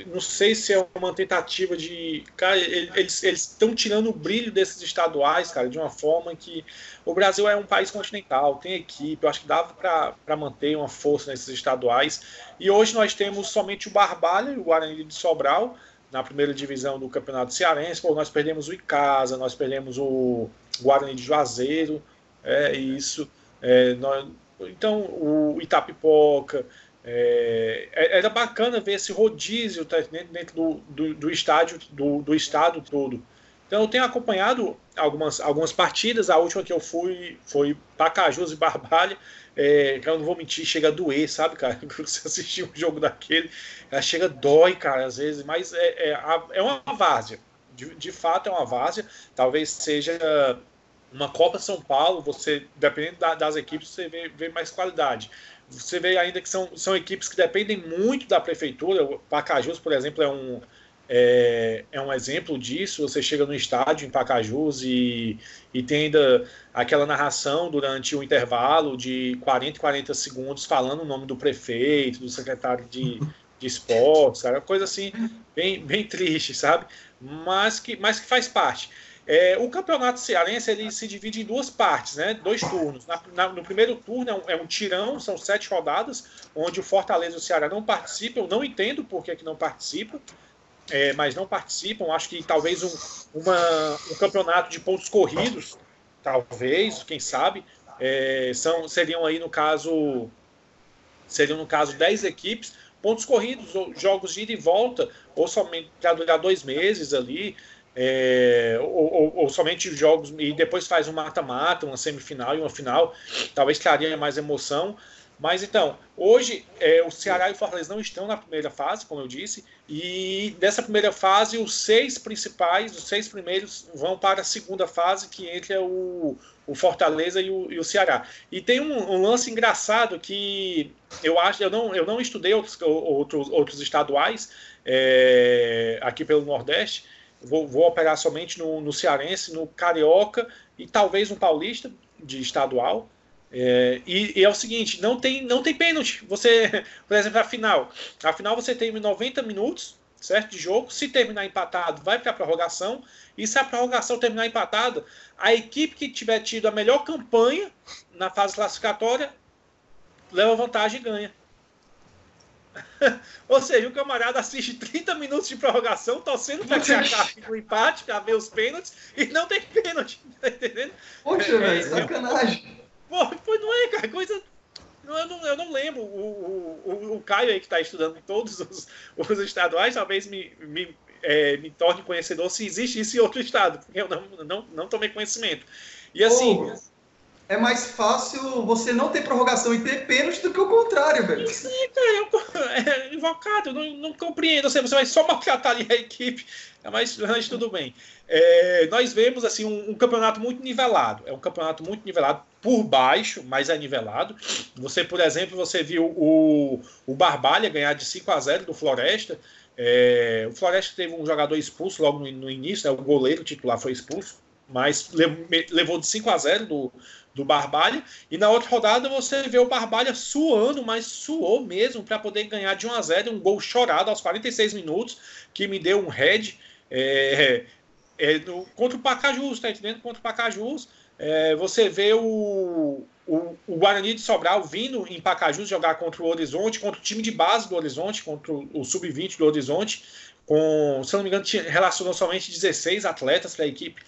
não sei se é uma tentativa de. Cara, eles estão tirando o brilho desses estaduais, cara, de uma forma que. O Brasil é um país continental, tem equipe, eu acho que dava para manter uma força nesses estaduais. E hoje nós temos somente o Barbalha e o Guarani de Sobral na primeira divisão do Campeonato Cearense. Pô, nós perdemos o Icasa, nós perdemos o Guarani de Juazeiro, É isso. É, nós, então, o Itapipoca. É, é era bacana ver esse rodízio tá, dentro do, do, do estádio, do, do estado todo. Então eu tenho acompanhado algumas, algumas partidas. A última que eu fui foi Pacajus e Barbalha. É, eu não vou mentir, chega a doer, sabe, cara? <laughs> Você assistir um jogo daquele, ela chega dói, cara, às vezes, mas é, é, é uma várzea. De, de fato é uma várzea. Talvez seja uma Copa São Paulo, você, dependendo da, das equipes, você vê, vê, mais qualidade. Você vê ainda que são, são equipes que dependem muito da prefeitura. O Pacajus, por exemplo, é um, é, é, um exemplo disso. Você chega no estádio em Pacajus e, e tem ainda aquela narração durante o intervalo de 40 e 40 segundos falando o nome do prefeito, do secretário de, de esportes, cara, coisa assim bem, bem triste, sabe? Mas que, mas que faz parte. É, o campeonato cearense ele se divide em duas partes, né? dois turnos. Na, na, no primeiro turno é um, é um, tirão, são sete rodadas, onde o Fortaleza e o Ceará não participam. Eu não entendo por que, que não participam é, mas não participam. Acho que talvez um, uma, um campeonato de pontos corridos, talvez, quem sabe, é, são, seriam aí no caso seriam no caso 10 equipes, pontos corridos, ou jogos de ida e volta, ou somente para durar dois meses ali, é, ou, ou, ou, somente jogos e depois faz um mata-mata, uma semifinal e uma final, talvez traria mais emoção. Mas então, hoje é, o Ceará e o Fortaleza não estão na primeira fase, como eu disse, e dessa primeira fase, os seis principais, os seis primeiros, vão para a segunda fase, que entra o, o Fortaleza e o, e o, Ceará. E tem um, um, lance engraçado que eu acho, eu não, eu não estudei outros, outros, outros estaduais é, aqui pelo Nordeste. Vou, vou operar somente no, no Cearense, no Carioca e talvez um Paulista de estadual. É, e, e, é o seguinte, não tem, não tem pênalti. Você, <laughs> por exemplo, a final. A final você tem 90 minutos, certo? De jogo. Se terminar empatado, vai para a prorrogação. E se a prorrogação terminar empatada, a equipe que tiver tido a melhor campanha na fase classificatória leva vantagem e ganha. <laughs> Ou seja, o camarada assiste 30 minutos de prorrogação, torcendo para que acabe o empate, para ver os pênaltis, e não tem pênalti. <laughs> Tá entendendo? Poxa, é, velho, é, sacanagem. Pô, não é, cara, coisa. Eu não, eu não lembro. O, o, o Caio aí que está estudando em todos os, os estaduais, talvez me, me, é, me torne conhecedor se existe isso em outro estado, porque eu não, não, não tomei conhecimento. E assim. Pô, é mais fácil você não ter prorrogação e ter pênalti do que o contrário, velho. Sim, cara, é invocado, não, não compreendo. Você vai só maltratar ali a equipe, <laughs> mas, tudo bem. É, nós vemos assim um, um, campeonato muito nivelado. É um campeonato muito nivelado por baixo, mas é nivelado. Você, por exemplo, você viu o, o Barbalha ganhar de 5 a 0 do Floresta. É, o Floresta teve um jogador expulso logo no, no início, né, o goleiro titular foi expulso, mas levou de 5 a 0 do, do Barbalha. E na outra rodada você vê o Barbalha suando, mas suou mesmo para poder ganhar de 1 a 0 um gol chorado aos 46 minutos, que me deu um head. É, é, no, contra o Pacajus, tá entendendo? Contra o Pacajus, é, você vê o, o, o, Guarani de Sobral vindo em Pacajus jogar contra o Horizonte, contra o time de base do Horizonte, contra o, o Sub-20 do Horizonte, com, se não me engano, tinha, relacionou somente 16 atletas para a equipe.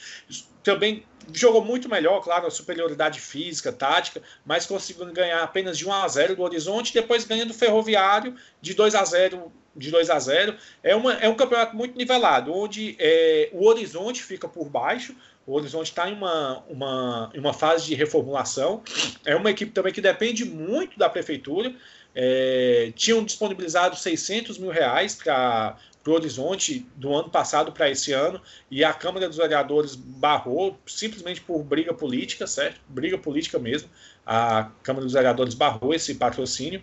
Também jogou muito melhor, claro, a superioridade física, tática, mas conseguindo ganhar apenas de 1 a 0 do Horizonte, depois ganhando o Ferroviário de 2 a 0 de 2 a 0 é, uma, é um campeonato muito nivelado, onde é, o Horizonte fica por baixo, o Horizonte está em uma, uma, uma fase de reformulação. É uma equipe também que depende muito da prefeitura. É, tinham disponibilizado 600 mil reais para o Horizonte do ano passado para esse ano e a Câmara dos Vereadores barrou simplesmente por briga política, certo? Briga política mesmo. A Câmara dos Vereadores barrou esse patrocínio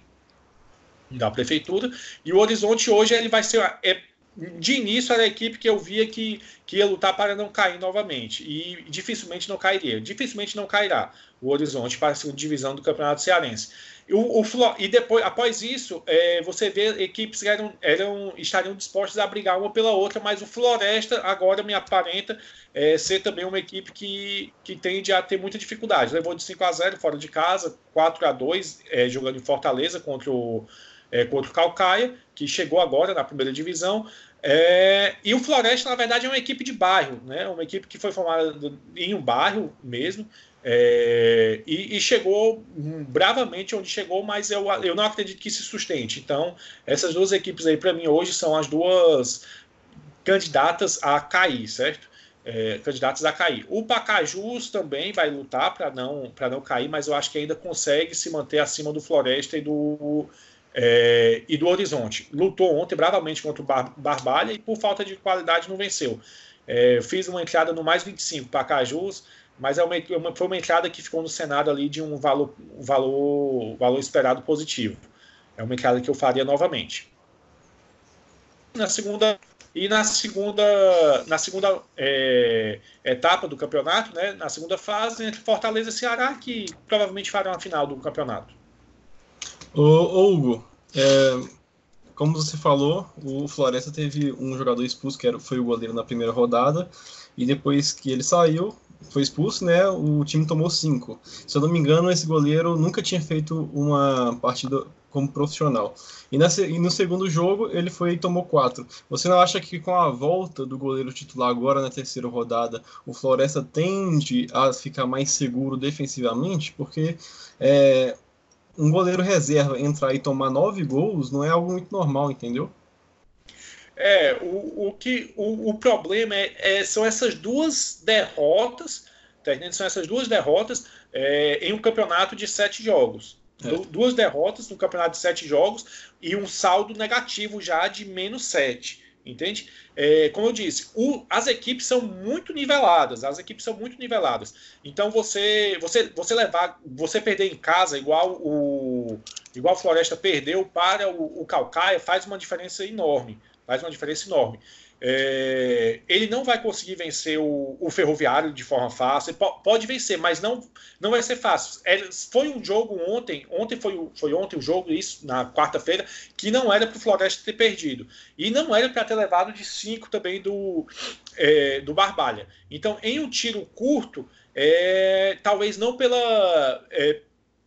da prefeitura. E o Horizonte hoje ele vai ser. É, de início era a equipe que eu via que, que ia lutar para não cair novamente. E dificilmente não cairia. Dificilmente não cairá o Horizonte para a segunda divisão do Campeonato Cearense. O, o, e depois, após isso, é, você vê equipes que eram, eram, estariam dispostas a brigar uma pela outra, mas o Floresta agora me aparenta é, ser também uma equipe que, que tende a ter muita dificuldade. Levou de 5 a 0 fora de casa, 4 a 2 é, jogando em Fortaleza contra o, é, contra o Calcaia, que chegou agora na primeira divisão. É, e o Floresta, na verdade, é uma equipe de bairro, né? uma equipe que foi formada em um bairro mesmo. É, e, e, chegou bravamente onde chegou, mas eu, eu não acredito que se sustente. Então, essas duas equipes aí, para mim, hoje são as duas candidatas a cair, certo? É, candidatos a cair. O Pacajus também vai lutar para não, não cair, mas eu acho que ainda consegue se manter acima do Floresta e do, é, e do Horizonte. Lutou ontem bravamente contra o Bar Barbalha e por falta de qualidade não venceu. É, fiz uma entrada no mais 25 Pacajus mas é uma, foi uma entrada que ficou no Senado ali de um valor, um valor, valor esperado positivo. É uma entrada que eu faria novamente. Na segunda e na segunda, na segunda é, etapa do campeonato, né, na segunda fase, entre Fortaleza e Ceará, que provavelmente farão a final do campeonato. Ô, Hugo, é, como você falou, o Floresta teve um jogador expulso, que era, foi o goleiro na primeira rodada, e depois que ele saiu, foi expulso, né? O time tomou cinco. Se eu não me engano, esse goleiro nunca tinha feito uma partida como profissional. E, na, e no segundo jogo ele foi e tomou quatro. Você não acha que com a volta do goleiro titular agora na terceira rodada, o Floresta tende a ficar mais seguro defensivamente? Porque é, um goleiro reserva entrar e tomar nove gols não é algo muito normal, entendeu? É, o, o, que, o, o problema é, é, são essas duas derrotas, tá São essas duas derrotas é, em um campeonato de sete jogos. É. Duas derrotas no campeonato de sete jogos e um saldo negativo já de menos sete. Entende? É, como eu disse, o, as equipes são muito niveladas. As equipes são muito niveladas. Então você, você, você levar, você perder em casa igual o igual Floresta perdeu para o, o Calcaia faz uma diferença enorme faz uma diferença enorme. É, ele não vai conseguir vencer o, o Ferroviário de forma fácil. Pode vencer, mas não, não vai ser fácil. É, foi um jogo ontem, ontem foi, foi ontem o jogo, isso, na quarta-feira, que não era para o Floresta ter perdido. E não era para ter levado de 5 também do, é, do Barbalha. Então, em um tiro curto, é, talvez não pela, é,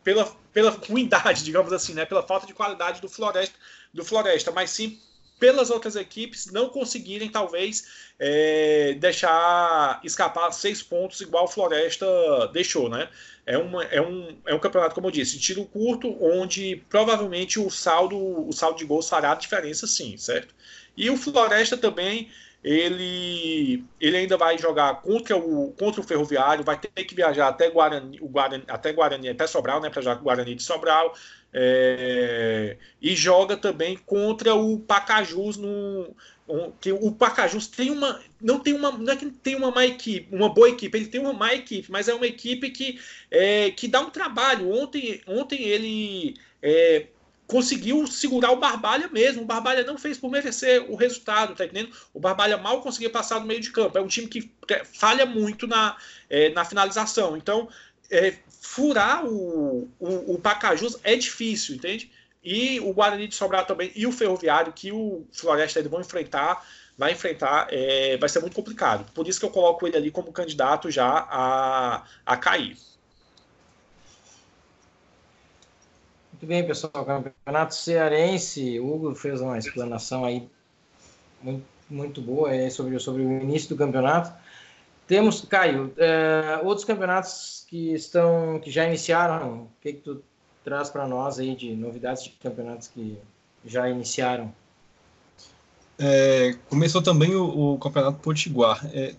pela, pela ruindade, <laughs> digamos assim, né, pela falta de qualidade do Floresta, do Floresta mas sim pelas outras equipes não conseguirem, talvez, é, deixar escapar seis pontos igual o Floresta deixou, né? É, uma, é, um, é um campeonato, como eu disse, tiro curto, onde provavelmente o saldo, o saldo de gols fará a diferença, sim, certo? E o Floresta também, ele, ele ainda vai jogar contra o, contra o Ferroviário, vai ter que viajar até Guarani, o Guarani, até Guarani, até Sobral, né, para jogar com o Guarani de Sobral, é, e joga também contra o Pacajus no que o Pacajus tem uma não tem uma não é que tem uma má equipe uma boa equipe ele tem uma má equipe mas é uma equipe que é, que dá um trabalho ontem ontem ele é, conseguiu segurar o Barbalha mesmo. O Barbalha não fez por merecer o resultado, tá entendendo? O Barbalha mal conseguia passar no meio de campo. É um time que falha muito na, é, na finalização. Então, é, furar o, o, o Pacajus é difícil, entende? E o Guarani de Sobral também, e o Ferroviário, que o Floresta ainda vão enfrentar, vai enfrentar, é, vai ser muito complicado. Por isso que eu coloco ele ali como candidato já a, a cair. Muito bem, pessoal. Campeonato Cearense, o Hugo fez uma explanação aí muito, muito boa é, sobre, sobre o início do campeonato. Temos, Caio, é, outros campeonatos que estão, que já iniciaram, o que, que tu traz para nós aí de novidades de campeonatos que já iniciaram? É, começou também o, o Campeonato Potiguar. É,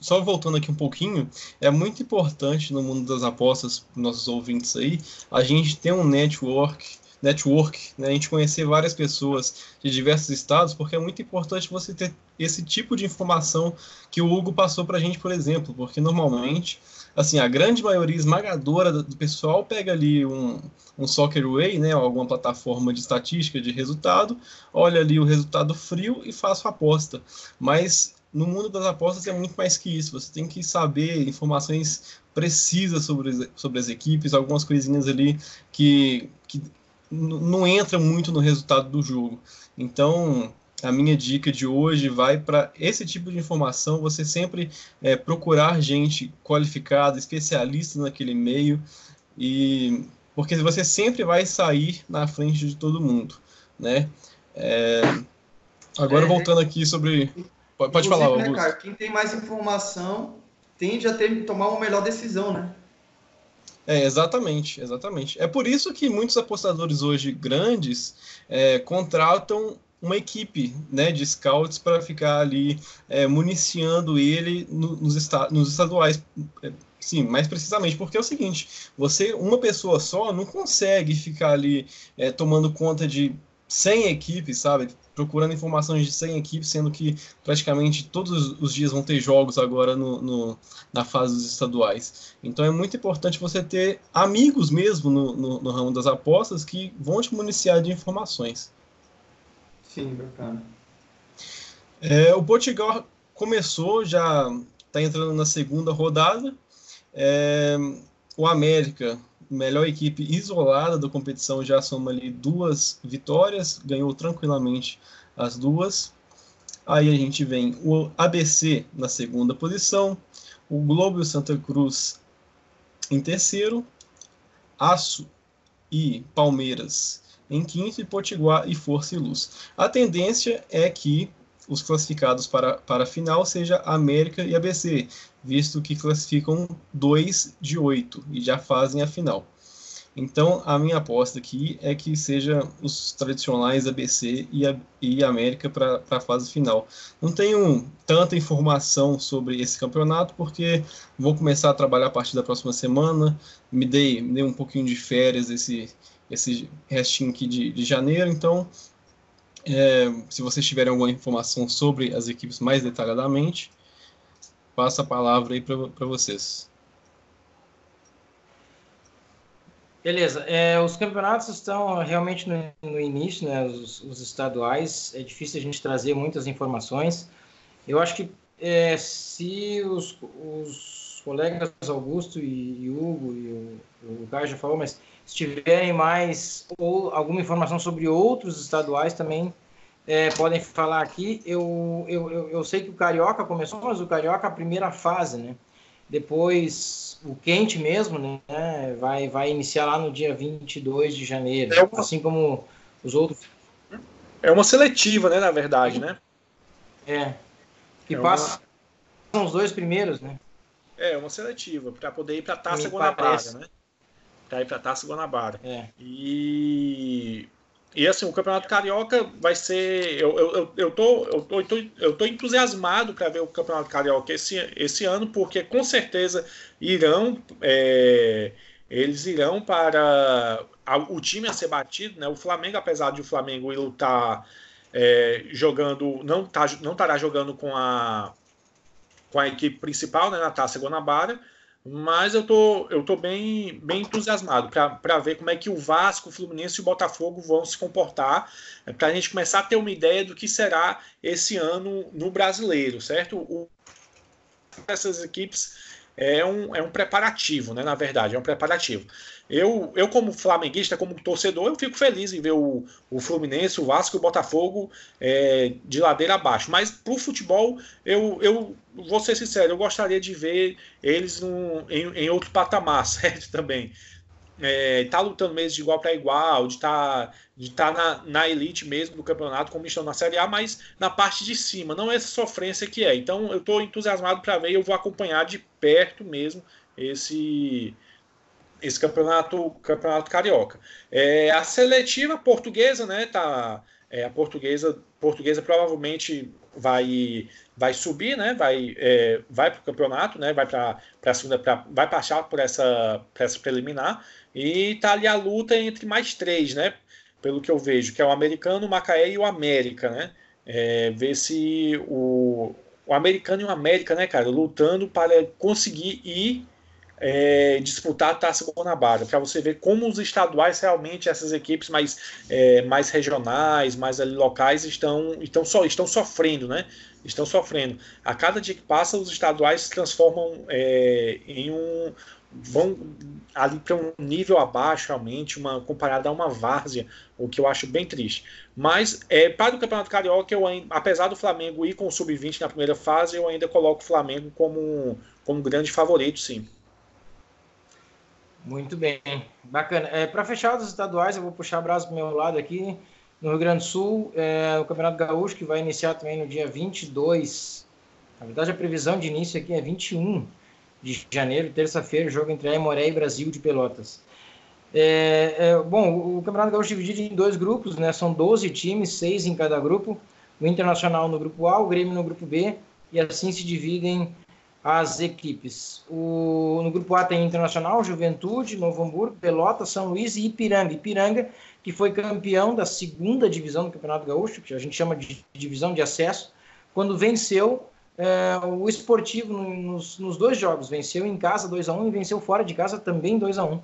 só voltando aqui um pouquinho, é muito importante no mundo das apostas, nossos ouvintes aí, a gente ter um network network, né? a gente conhecer várias pessoas de diversos estados, porque é muito importante você ter esse tipo de informação que o Hugo passou para a gente, por exemplo, porque normalmente, assim, a grande maioria esmagadora do pessoal pega ali um, um Soccerway, né, alguma plataforma de estatística de resultado, olha ali o resultado frio e faz a aposta. Mas no mundo das apostas é muito mais que isso. Você tem que saber informações precisas sobre, sobre as equipes, algumas coisinhas ali que, que não entram muito no resultado do jogo. Então, a minha dica de hoje vai para esse tipo de informação. Você sempre é, procurar gente qualificada, especialista naquele meio, e porque você sempre vai sair na frente de todo mundo, né? É, agora é, voltando aqui sobre Pode, pode falar, né, cara, quem tem mais informação tende a ter, tomar uma melhor decisão, né? É, exatamente, exatamente. É por isso que muitos apostadores hoje grandes é, contratam uma equipe né, de scouts para ficar ali é, municiando ele no, nos, esta, nos estaduais. É, sim, mais precisamente, porque é o seguinte: você, uma pessoa só, não consegue ficar ali é, tomando conta de 100 equipes, sabe? Procurando informações de 100 equipes, sendo que praticamente todos os dias vão ter jogos agora no, no na fase dos estaduais. Então é muito importante você ter amigos mesmo no, no, no ramo das apostas que vão te municiar de informações. Sim, bacana. É, o Portugal começou, já está entrando na segunda rodada. É, o América, melhor equipe isolada da competição, já soma ali duas vitórias, ganhou tranquilamente as duas. Aí a gente vem o ABC na segunda posição, o Globo e o Santa Cruz em terceiro, Aço e Palmeiras em quinto, e Potiguar e Força e Luz. A tendência é que os classificados para, para a final seja América e ABC, visto que classificam dois de oito e já fazem a final. Então, a minha aposta aqui é que seja os tradicionais ABC e, a, e América para a fase final. Não tenho tanta informação sobre esse campeonato, porque vou começar a trabalhar a partir da próxima semana. Me dei, me dei um pouquinho de férias esse, esse restinho aqui de, de janeiro. Então, é, se vocês tiverem alguma informação sobre as equipes mais detalhadamente, passo a palavra aí para vocês. Beleza. É, os campeonatos estão realmente no, no início, né? Os, os, estaduais. É difícil a gente trazer muitas informações. Eu acho que é, se os, os, colegas Augusto e, Hugo e o, o Caio já falou, mas se tiverem mais ou alguma informação sobre outros estaduais também é, podem falar aqui. Eu, eu, eu, sei que o Carioca começou, mas o Carioca a primeira fase, né? Depois o quente mesmo, né? Vai, vai iniciar lá no dia 22 de janeiro, é uma... assim como os outros. É uma seletiva, né? Na verdade, né? É. Que é passa uma... os dois primeiros, né? É, uma seletiva, para poder ir para a Taça Guanabara, né? para ir para a Taça Guanabara. É. E e assim, o Campeonato Carioca vai ser. Eu, eu, eu, tô, eu, tô, eu, tô, eu tô entusiasmado para ver o Campeonato Carioca esse, esse ano, porque com certeza irão. É, eles irão para a, o time a ser batido, né? O Flamengo, apesar de o Flamengo lutar é, jogando, não, tá, não estará jogando com a, com a equipe principal né, na Taça Guanabara mas eu tô, eu tô bem, bem entusiasmado para ver como é que o Vasco, o Fluminense e o Botafogo vão se comportar, é, para a gente começar a ter uma ideia do que será esse ano no brasileiro, certo? O, essas equipes é um, é um preparativo, né? Na verdade, é um preparativo. Eu, eu como flamenguista, como torcedor, eu fico feliz em ver o, o Fluminense, o Vasco e o Botafogo é, de ladeira abaixo. Mas para o futebol, eu, eu vou ser sincero, eu gostaria de ver eles num, em, em outro patamar, <laughs> certo? Também. É, tá lutando mesmo de igual para igual, de tá, de tá na, na elite mesmo do campeonato, como estão na Série A, mas na parte de cima, não essa sofrência que é. Então eu estou entusiasmado para ver e eu vou acompanhar de perto mesmo esse esse campeonato, campeonato carioca. É, a seletiva portuguesa, né, tá, é, a portuguesa, portuguesa provavelmente vai vai subir, né, vai é, vai para o campeonato, né, vai para a segunda, pra, vai passar por essa, por essa preliminar e tá ali a luta entre mais três, né, pelo que eu vejo, que é o americano, o Macaé e o América, né, é, ver se o, o americano e o América, né, cara, lutando para conseguir ir é, disputar a Taça Guanabara, para você ver como os estaduais realmente, essas equipes mais, é, mais regionais, mais ali locais, estão, estão, so, estão sofrendo, né? Estão sofrendo. A cada dia que passa, os estaduais se transformam é, em um. vão ali para um nível abaixo, realmente, uma, comparado a uma várzea, o que eu acho bem triste. Mas, é, para o Campeonato Carioca, eu, apesar do Flamengo ir com o Sub-20 na primeira fase, eu ainda coloco o Flamengo como, como grande favorito, sim. Muito bem, bacana. É, Para fechar os estaduais, eu vou puxar a brasa para meu lado aqui. No Rio Grande do Sul, é, o Campeonato Gaúcho, que vai iniciar também no dia 22. Na verdade, a previsão de início aqui é 21 de janeiro, terça-feira, jogo entre Aimoré e Brasil de Pelotas. É, é, bom, o Campeonato Gaúcho é dividido em dois grupos, né? São 12 times, seis em cada grupo. O Internacional no grupo A, o Grêmio no grupo B, e assim se dividem as equipes. O, no grupo A tem Internacional, Juventude, Novo Hamburgo, Pelotas, São Luís e Ipiranga. Ipiranga, que foi campeão da segunda divisão do Campeonato Gaúcho, que a gente chama de divisão de acesso, quando venceu é, o esportivo nos, nos, dois jogos. Venceu em casa 2 a 1 um, e venceu fora de casa também 2 a 1 um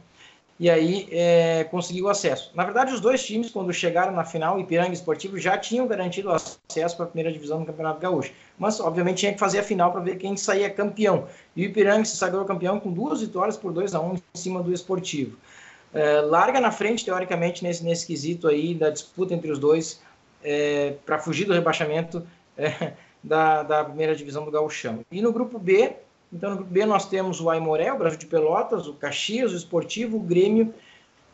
e aí é, conseguiu acesso. Na verdade, os dois times, quando chegaram na final, Ipiranga e Esportivo, já tinham garantido acesso para a primeira divisão do Campeonato Gaúcho. Mas, obviamente, tinha que fazer a final para ver quem saía campeão. E o Ipiranga se sagrou campeão com duas vitórias por 2 a 1 um em cima do Esportivo. É, larga na frente, teoricamente, nesse, nesse quesito aí da disputa entre os dois, é, para fugir do rebaixamento é, <laughs> da, da primeira divisão do Gauchão. E no grupo B, então, no grupo B nós temos o Aimoré, o Brasil de Pelotas, o Caxias, o Esportivo, o Grêmio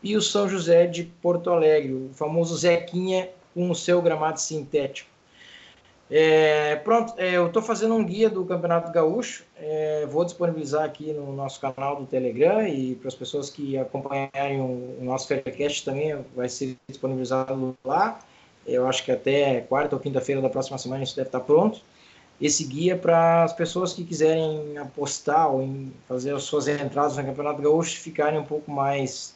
e o São José de Porto Alegre, o famoso Zequinha com o seu gramado sintético. É, pronto, é, eu estou fazendo um guia do Campeonato Gaúcho, é, vou disponibilizar aqui no nosso canal do Telegram e para as pessoas que acompanharem o, o nosso Faircast também vai ser disponibilizado lá. Eu acho que até quarta ou quinta-feira da próxima semana isso deve estar pronto esse guia para as pessoas que quiserem apostar ou em fazer as suas entradas no Campeonato Gaúcho ficarem um pouco mais,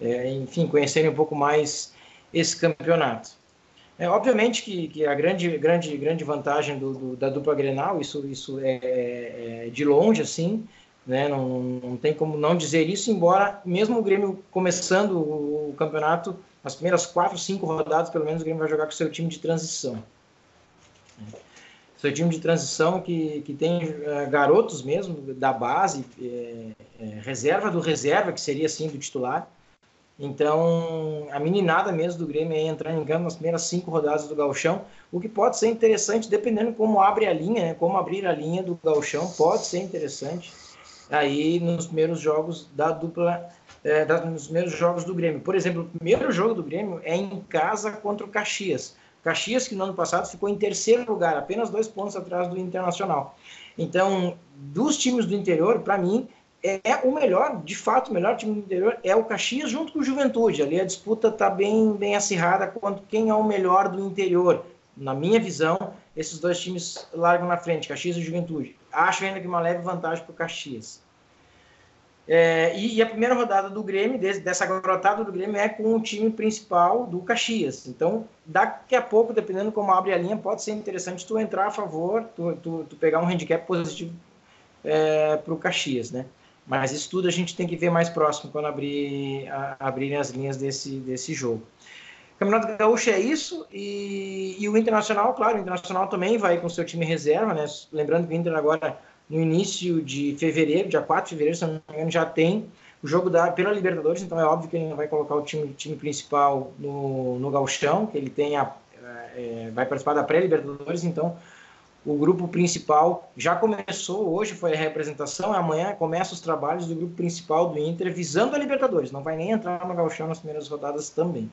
é, enfim, conhecerem um pouco mais esse campeonato. É, obviamente que, que a grande, grande, grande vantagem do, do, da dupla Grenal, isso, isso é, é, é de longe, assim, né? Não, não tem como não dizer isso, embora mesmo o Grêmio começando o campeonato, as primeiras quatro, cinco rodadas, pelo menos o Grêmio vai jogar com o seu time de transição seu time de transição que, que tem é, garotos mesmo da base, é, é, reserva do reserva, que seria assim do titular. Então, a meninada mesmo do Grêmio é entrar em campo nas primeiras cinco rodadas do Galchão, o que pode ser interessante, dependendo como abre a linha, né, como abrir a linha do Galchão, pode ser interessante aí nos primeiros jogos da dupla, é, nos primeiros jogos do Grêmio. Por exemplo, o primeiro jogo do Grêmio é em casa contra o Caxias. Caxias, que no ano passado ficou em terceiro lugar, apenas dois pontos atrás do Internacional. Então, dos times do interior, para mim, é o melhor, de fato, o melhor time do interior é o Caxias junto com o Juventude. Ali a disputa está bem, bem acirrada quanto quem é o melhor do interior. Na minha visão, esses dois times largam na frente, Caxias e Juventude. Acho ainda que uma leve vantagem para o Caxias. É, e, e, a primeira rodada do Grêmio, desse, dessa garotada do Grêmio, é com o time principal do Caxias. Então, daqui a pouco, dependendo como abre a linha, pode ser interessante tu entrar a favor, tu, tu, tu pegar um handicap positivo é, para o Caxias, né? Mas isso tudo a gente tem que ver mais próximo quando abrir, a, abrirem as linhas desse, desse jogo. Campeonato Gaúcho é isso, e, e o Internacional, claro, o Internacional também vai com seu time reserva, né? Lembrando que o Inter agora no início de fevereiro, dia 4 de fevereiro, se não me engano, já tem o jogo da, pela Libertadores, então é óbvio que ele não vai colocar o time, time principal no, no Galchão, que ele tem a, é, vai participar da pré-Libertadores, então o grupo principal já começou, hoje foi a representação, amanhã começa os trabalhos do grupo principal do Inter visando a Libertadores, não vai nem entrar no Galchão nas primeiras rodadas também.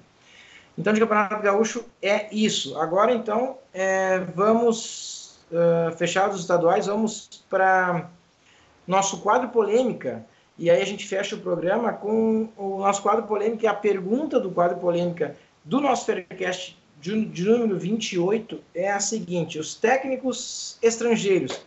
Então, de Campeonato Gaúcho é isso. Agora, então, é, vamos uh, fechados os estaduais, vamos para nosso quadro polêmica. E aí a gente fecha o programa com o nosso quadro polêmica e a pergunta do quadro polêmica do nosso Faircast de, de número 28 é a seguinte: os técnicos estrangeiros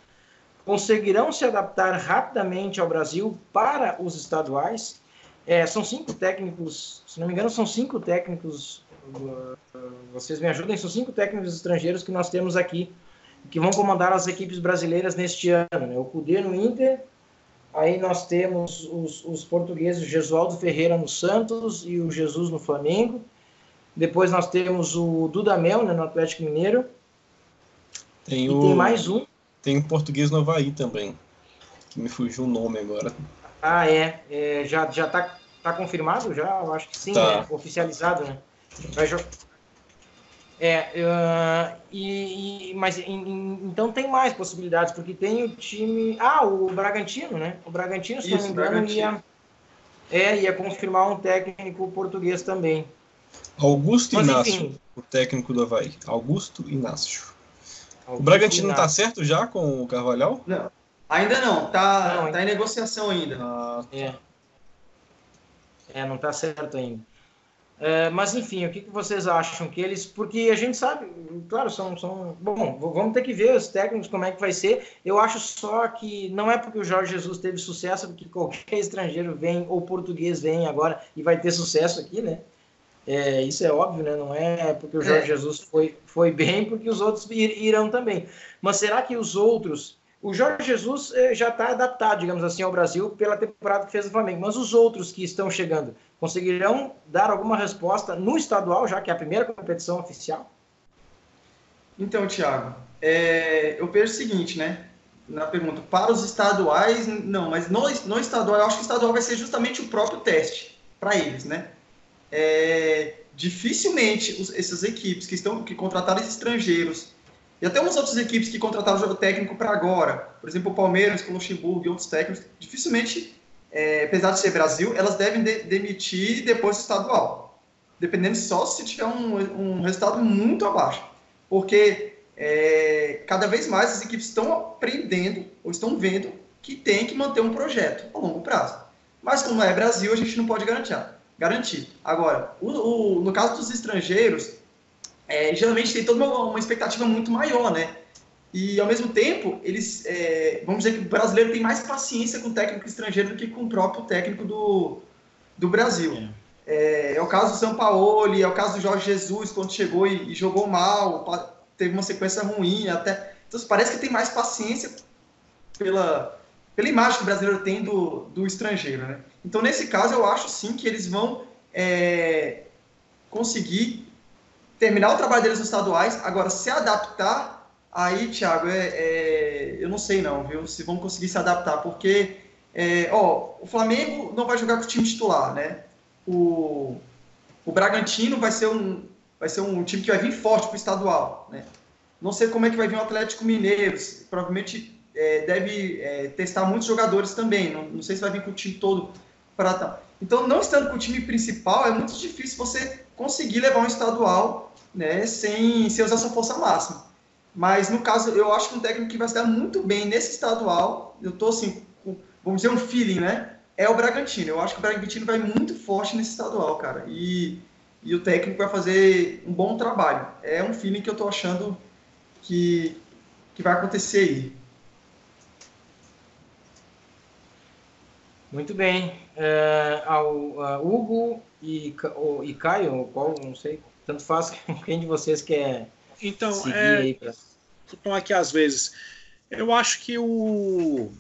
conseguirão se adaptar rapidamente ao Brasil para os estaduais? É, são cinco técnicos, se não me engano, são cinco técnicos. Vocês me ajudem, são cinco técnicos estrangeiros que nós temos aqui que vão comandar as equipes brasileiras neste ano. Né? O Cudê no Inter, aí nós temos os, os portugueses Jesualdo Ferreira no Santos e o Jesus no Flamengo. Depois nós temos o Dudamel né, no Atlético Mineiro. Tem e o... tem mais um. Tem um português no Havaí também, que me fugiu o nome agora. Ah, é. é já já está tá confirmado? Já? Eu acho que sim, tá. né? oficializado, né? Vai, jo é, uh, e, e, mas em, então tem mais possibilidades, porque tem o time. Ah, o Bragantino, né? O Bragantino, se Isso, não me engano, ia, é, ia confirmar um técnico português também. Augusto mas, Inácio, enfim, o técnico do Havaí. Augusto Inácio. Augusto o Bragantino está certo já com o Carvalhal? Não. Ainda não, tá, não, tá em negociação ainda. Ah, é. é, não tá certo ainda. É, mas enfim, o que, que, vocês acham que eles. Porque a gente sabe, claro, são, são. Bom, vamos ter que ver os técnicos como é que vai ser. Eu acho só que não é porque o Jorge Jesus teve sucesso, porque qualquer estrangeiro vem, ou português vem agora e vai ter sucesso aqui, né? É, isso é óbvio, né? Não é porque o Jorge é. Jesus foi, foi bem, porque os outros irão também. Mas será que os outros. O Jorge Jesus eh, já está adaptado, digamos assim, ao Brasil pela temporada que fez o Flamengo. Mas os outros que estão chegando, conseguirão dar alguma resposta no estadual, já que é a primeira competição oficial? Então, Thiago, é, eu vejo o seguinte, né? Na pergunta, para os estaduais, não, mas no, no estadual, eu acho que o estadual vai ser justamente o próprio teste para eles, né? É, dificilmente os, essas equipes que estão que contrataram estrangeiros e até umas outras equipes que contrataram o jogo técnico para agora, por exemplo, o Palmeiras, o Luxemburgo e outros técnicos, dificilmente é, apesar de ser Brasil, elas devem de, demitir depois do estadual. Dependendo só se tiver um, um resultado muito abaixo. Porque é, cada vez mais as equipes estão aprendendo ou estão vendo que tem que manter um projeto a longo prazo. Mas como é Brasil, a gente não pode garantir. garantir. Agora, o, o, no caso dos estrangeiros, é, geralmente tem toda uma, uma expectativa muito maior, né? E, ao mesmo tempo, eles, é, vamos dizer que o brasileiro tem mais paciência com o técnico estrangeiro do que com o próprio técnico do, do Brasil. É. é, é o caso do São Paulo, é o caso do Jorge Jesus, quando chegou e, e, jogou mal, teve uma sequência ruim. até Então, parece que tem mais paciência pela, pela imagem que o brasileiro tem do, do estrangeiro. Né? Então, nesse caso, eu acho sim que eles vão é, conseguir terminar o trabalho deles nos estaduais, agora se adaptar Aí, Thiago, é, é, eu não sei não, viu? Se vão conseguir se adaptar, porque é, ó, o Flamengo não vai jogar com o time titular, né? O, o Bragantino vai ser um vai ser um time que vai vir forte para o estadual, né? Não sei como é que vai vir o Atlético Mineiro, provavelmente é, deve é, testar muitos jogadores também. Não, não sei se vai vir com o time todo para Então, não estando com o time principal, é muito difícil você conseguir levar um estadual, né? Sem, sem usar sua força máxima. Mas no caso, eu acho que um técnico que vai se dar muito bem nesse estadual, eu tô assim, com, vamos dizer um feeling, né? É o Bragantino. Eu acho que o Bragantino vai muito forte nesse estadual, cara. E, e o técnico vai fazer um bom trabalho. É um feeling que eu tô achando que, que vai acontecer aí. Muito bem. É, ao, uh, Hugo e, e Caio, qual, não sei, tanto faz <laughs> quem de vocês quer então, é, então aqui às vezes, eu acho que o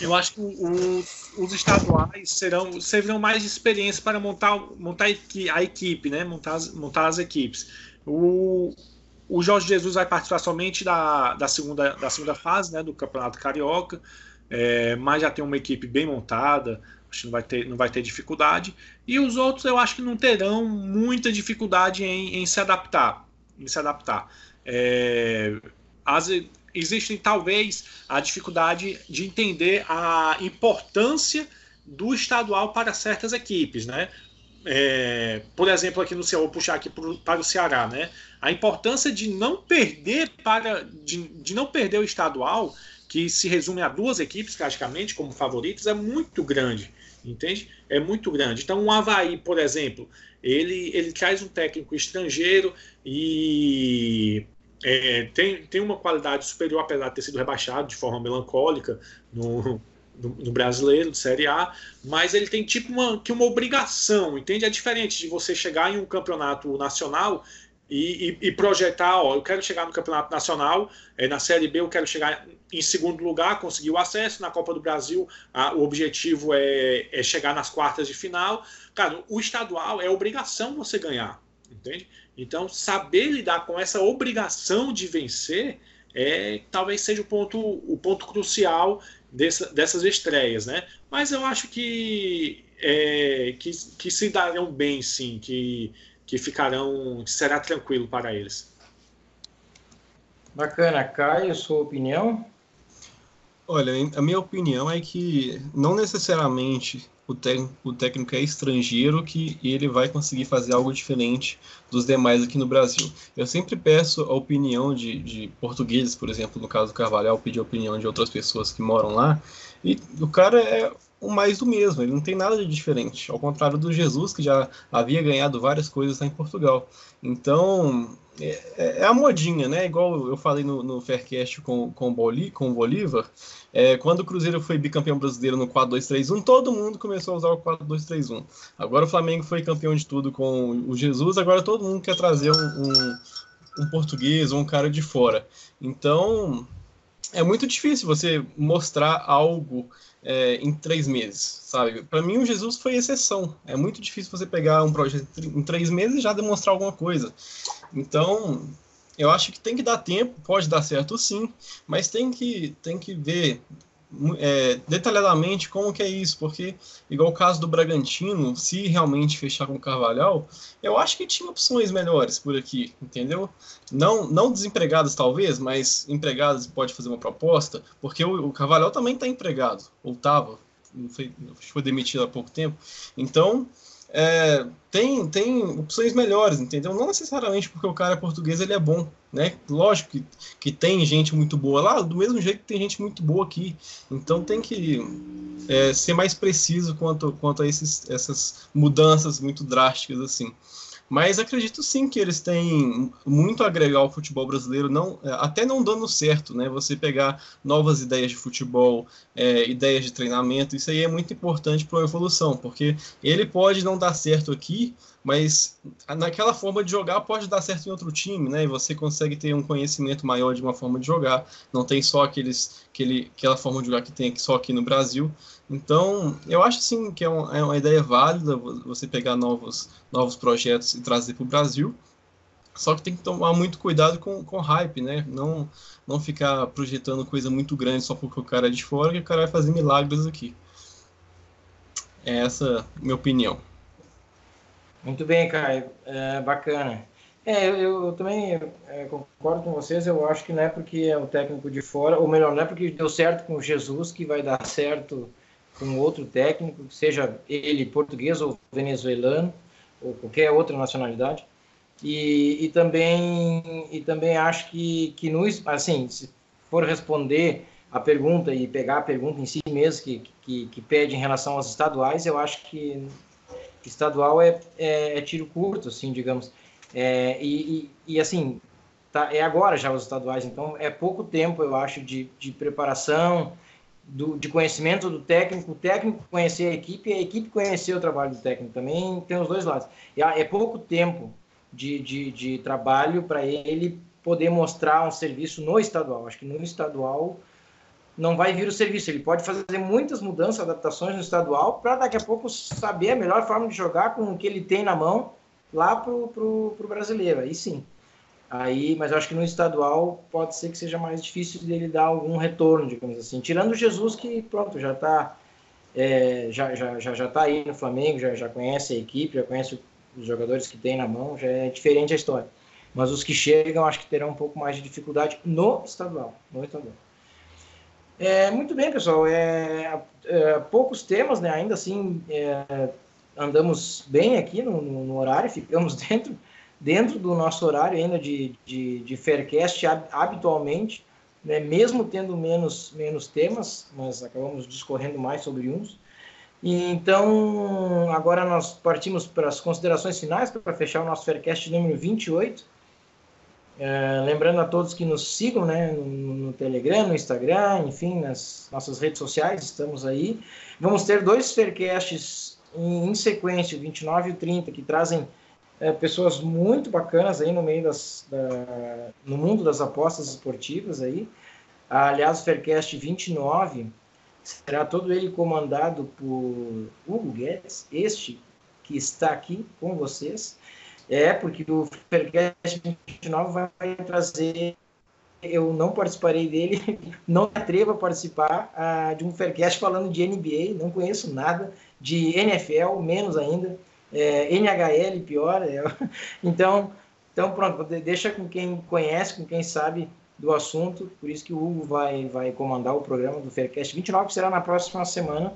eu acho que o, os estaduais serão servirão mais de experiência para montar montar a equipe, né? Montar as, montar as equipes. O, o Jorge Jesus vai participar somente da, da, segunda, da segunda fase né, do Campeonato Carioca, é, mas já tem uma equipe bem montada, acho que não vai, ter, não vai ter dificuldade. E os outros eu acho que não terão muita dificuldade em, em se adaptar em se adaptar. É, as, existem talvez a dificuldade de entender a importância do estadual para certas equipes, né? É, por exemplo, aqui no Ceará, vou puxar aqui para o Ceará, né? A importância de não perder para de, de não perder o estadual, que se resume a duas equipes praticamente como favoritos, é muito grande, entende? É muito grande. Então, o Havaí, por exemplo, ele, ele traz um técnico estrangeiro e é, tem, tem uma qualidade superior, apesar de ter sido rebaixado de forma melancólica no, no, no brasileiro, de Série A, mas ele tem tipo uma, que uma obrigação, entende? É diferente de você chegar em um campeonato nacional e, e, e, projetar, ó, eu quero chegar no Campeonato Nacional, é, na Série B eu quero chegar em segundo lugar, conseguir o acesso, na Copa do Brasil a, o objetivo é, é, chegar nas quartas de final. Cara, o estadual é obrigação você ganhar, entende? Então, saber lidar com essa obrigação de vencer é talvez seja o ponto, o ponto crucial dessa, dessas estreias, né? Mas eu acho que, é, que, que se darão bem, sim, que que ficarão, que será tranquilo para eles. Bacana, Caio, sua opinião? Olha, a minha opinião é que não necessariamente o, o técnico é estrangeiro que ele vai conseguir fazer algo diferente dos demais aqui no Brasil. Eu sempre peço a opinião de, de portugueses, por exemplo, no caso do Carvalhal, pedir a opinião de outras pessoas que moram lá, e o cara é o mais do mesmo, ele não tem nada de diferente, ao contrário do Jesus, que já havia ganhado várias coisas lá em Portugal. Então, é, é, é a modinha, né? Igual eu falei no, no Faircast com, com, Boli, com o Bolívar, é, quando o Cruzeiro foi bicampeão brasileiro no 4-2-3-1, todo mundo começou a usar o 4-2-3-1. Agora o Flamengo foi campeão de tudo com o Jesus, agora todo mundo quer trazer um, um, um português ou um cara de fora. Então, é muito difícil você mostrar algo é, em três meses, sabe? Para mim, o Jesus foi exceção. É muito difícil você pegar um projeto em três meses e já demonstrar alguma coisa. Então, eu acho que tem que dar tempo, pode dar certo sim, mas tem que, tem que ver é, detalhadamente como que é isso, porque, igual o caso do Bragantino, se realmente fechar com o Carvalhal, eu acho que tinha opções melhores por aqui, entendeu? Não, não desempregados talvez, mas empregados pode fazer uma proposta, porque o, o Carvalhal também está empregado, ou estava, foi, foi demitido há pouco tempo, então é, tem, tem opções melhores, entendeu? Não necessariamente porque o cara é português ele é bom, né? Lógico que, que tem gente muito boa lá, do mesmo jeito que tem gente muito boa aqui. Então tem que é, ser mais preciso quanto, quanto a esses, essas mudanças muito drásticas assim. Mas acredito sim que eles têm muito a agregar ao futebol brasileiro, não, é, até não dando certo, né? Você pegar novas ideias de futebol, é, ideias de treinamento, isso aí é muito importante para a evolução, porque ele pode não dar certo aqui, mas naquela forma de jogar pode dar certo em outro time, né? E você consegue ter um conhecimento maior de uma forma de jogar. Não tem só aqueles, aquele, aquela forma de jogar que tem só aqui no Brasil. Então, eu acho sim que é, um, é uma ideia válida você pegar novos, novos projetos e trazer para o Brasil. Só que tem que tomar muito cuidado com, com hype, né? Não, não ficar projetando coisa muito grande só porque o cara é de fora, que o cara vai fazer milagres aqui. É essa minha opinião. Muito bem, Caio. É, bacana. É, eu, eu também é, concordo com vocês. Eu acho que não é porque é o técnico de fora, ou melhor, não é porque deu certo com Jesus que vai dar certo com outro técnico, seja ele português ou venezuelano, ou qualquer outra nacionalidade. E, e também e também acho que, que no, assim, se for responder a pergunta e pegar a pergunta em si mesmo que, que, que pede em relação aos estaduais, eu acho que estadual é, é, é tiro curto, assim, digamos. É, e, e, e, assim, tá, é agora já os estaduais, então é pouco tempo, eu acho, de, de preparação, do, de conhecimento do técnico, o técnico conhecer a equipe e a equipe conhecer o trabalho do técnico também, tem os dois lados. É, é pouco tempo de, de, de trabalho para ele poder mostrar um serviço no estadual. Acho que no estadual não vai vir o serviço. Ele pode fazer muitas mudanças, adaptações no estadual, para daqui a pouco saber a melhor forma de jogar com o que ele tem na mão lá pro, pro brasileiro. Aí sim. Aí, mas eu acho que no estadual pode ser que seja mais difícil dele dar algum retorno, digamos assim. Tirando o Jesus, que pronto, já está é, já, já, já, já tá aí no Flamengo, já, já conhece a equipe, já conhece os jogadores que tem na mão, já é diferente a história. Mas os que chegam, acho que terão um pouco mais de dificuldade no estadual. No estadual. É, muito bem, pessoal. É, é, poucos temas, né? Ainda assim, é, andamos bem aqui no, no, horário, ficamos <laughs> dentro, dentro do nosso horário ainda de, de, de Faircast habitualmente, né? mesmo tendo menos, menos temas, mas acabamos discorrendo mais sobre uns. E, então, agora nós partimos para as considerações finais para fechar o nosso Faircast número 28. É, lembrando a todos que nos sigam né, no, no, Telegram, no Instagram, enfim, nas nossas redes sociais, estamos aí. Vamos ter dois Faircasts em, em sequência, o 29 e o 30, que trazem é, pessoas muito bacanas aí no meio das, da, no mundo das apostas esportivas aí. Aliás, o Faircast 29 será todo ele comandado por Hugo Guedes, este que está aqui com vocês. É, porque o Faircast 29 vai trazer. Eu não participarei dele, <laughs> não me atrevo a participar uh, de um Faircast falando de NBA, não conheço nada, de NFL, menos ainda, é, NHL, pior. É, <laughs> então, então, pronto, deixa com quem conhece, com quem sabe do assunto, por isso que o Hugo vai, vai comandar o programa do Faircast 29, que será na próxima semana.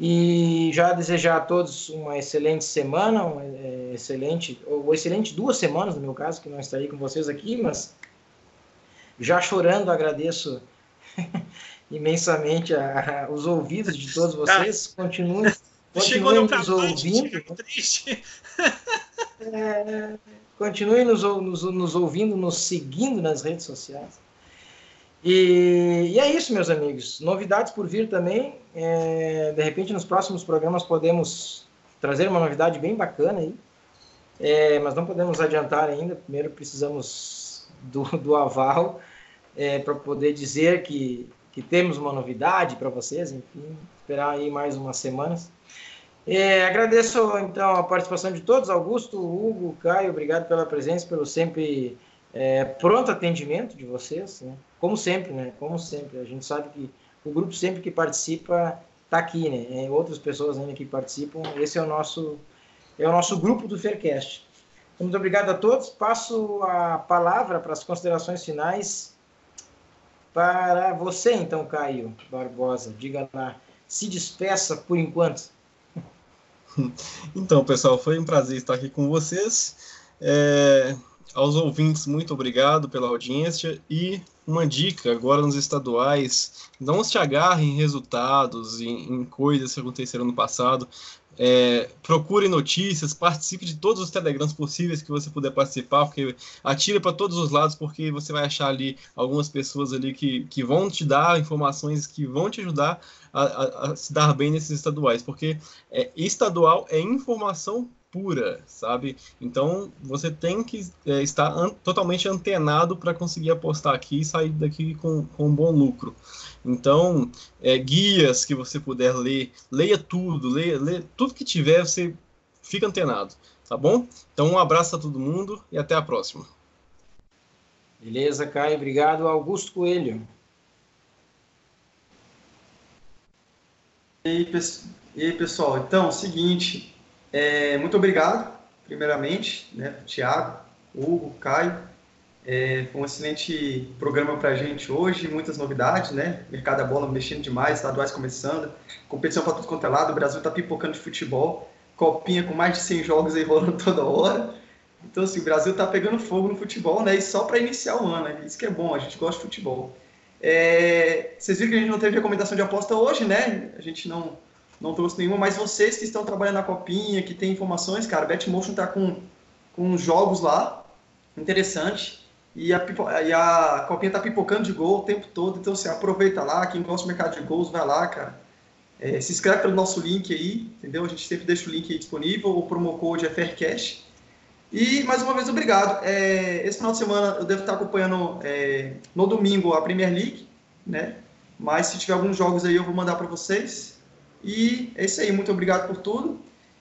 E já desejar a todos uma excelente semana, uma é, excelente, ou excelente duas semanas, no meu caso, que não estarei com vocês aqui, mas já chorando agradeço <laughs> imensamente a, a, os ouvidos de todos vocês. Continuem, continuem nos ouvindo. Triste. É, continuem nos, nos, nos ouvindo, nos seguindo nas redes sociais. E, e, é isso, meus amigos. Novidades por vir também. É, de repente, nos próximos programas podemos trazer uma novidade bem bacana aí. É, mas não podemos adiantar ainda. Primeiro precisamos do, do aval é, para poder dizer que, que temos uma novidade para vocês. Enfim, esperar aí mais umas semanas. É, agradeço então a participação de todos, Augusto, Hugo, Caio, obrigado pela presença, pelo sempre é, pronto atendimento de vocês. Né? como sempre, né? Como sempre. A gente sabe que o grupo sempre que participa está aqui, né? É, outras pessoas ainda que participam. Esse é o nosso é o nosso grupo do Faircast. Então, muito obrigado a todos. Passo a palavra para as considerações finais para você, então, Caio Barbosa. Diga lá, se despeça por enquanto. <laughs> Então, pessoal, foi um prazer estar aqui com vocês. É, aos ouvintes, muito obrigado pela audiência e uma dica agora nos estaduais, não se agarrem em resultados, em, em coisas que aconteceram no passado, é, procure notícias, participe de todos os telegrams possíveis que você puder participar, porque atire para todos os lados, porque você vai achar ali algumas pessoas ali que, que vão te dar informações que vão te ajudar a, a, a se dar bem nesses estaduais, porque é, estadual é informação pura, sabe? Então você tem que é, estar an totalmente antenado para conseguir apostar aqui e sair daqui com, com um bom lucro. Então, é, guias que você puder ler, leia tudo, leia, leia tudo que tiver, você fica antenado, tá bom? Então, um abraço a todo mundo e até a próxima. Beleza, Caio. Obrigado, Augusto Coelho. E aí, pessoal? Então, é o seguinte, é, muito obrigado, primeiramente, né, Tiago, Hugo, Caio. É, um excelente programa para a gente hoje, muitas novidades, né? Mercado da bola mexendo demais, estaduais começando, competição para tudo quanto é lado, o Brasil está pipocando de futebol, copinha com mais de 100 jogos aí rolando <laughs> toda hora. Então, assim, o Brasil está pegando fogo no futebol, né? E só para iniciar o ano, né? Isso que é bom, a gente gosta de futebol. É, vocês viram que a gente não teve recomendação de aposta hoje, né? A gente não não trouxe nenhuma, mas vocês que estão trabalhando na copinha, que tem informações, cara, Betmotion tá com, com jogos lá, interessante, e a, e a copinha tá pipocando de gol o tempo todo, então você aproveita lá, quem gosta do mercado de gols, vai lá, cara. É, se inscreve pelo nosso link aí, entendeu? A gente sempre deixa o link aí disponível, o promo code é Faircash. E, mais uma vez, obrigado. É, esse final de semana eu devo estar acompanhando é, no domingo a Premier League, né? Mas se tiver alguns jogos aí eu vou mandar para vocês. E é isso aí, muito obrigado por tudo.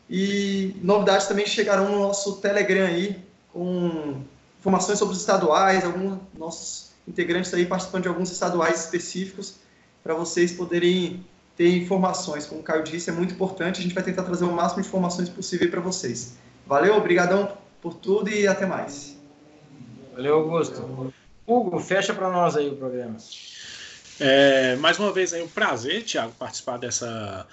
E novidades também chegarão no nosso Telegram aí, com informações sobre os estaduais, alguns nossos integrantes aí participando de alguns estaduais específicos, para vocês poderem ter informações. Como o Caio disse, é muito importante, a gente vai tentar trazer o máximo de informações possível para vocês. Valeu, obrigadão por tudo e até mais. Valeu, Augusto. Hugo, fecha para nós aí o programa. É, mais uma vez aí um prazer, Tiago, participar dessa,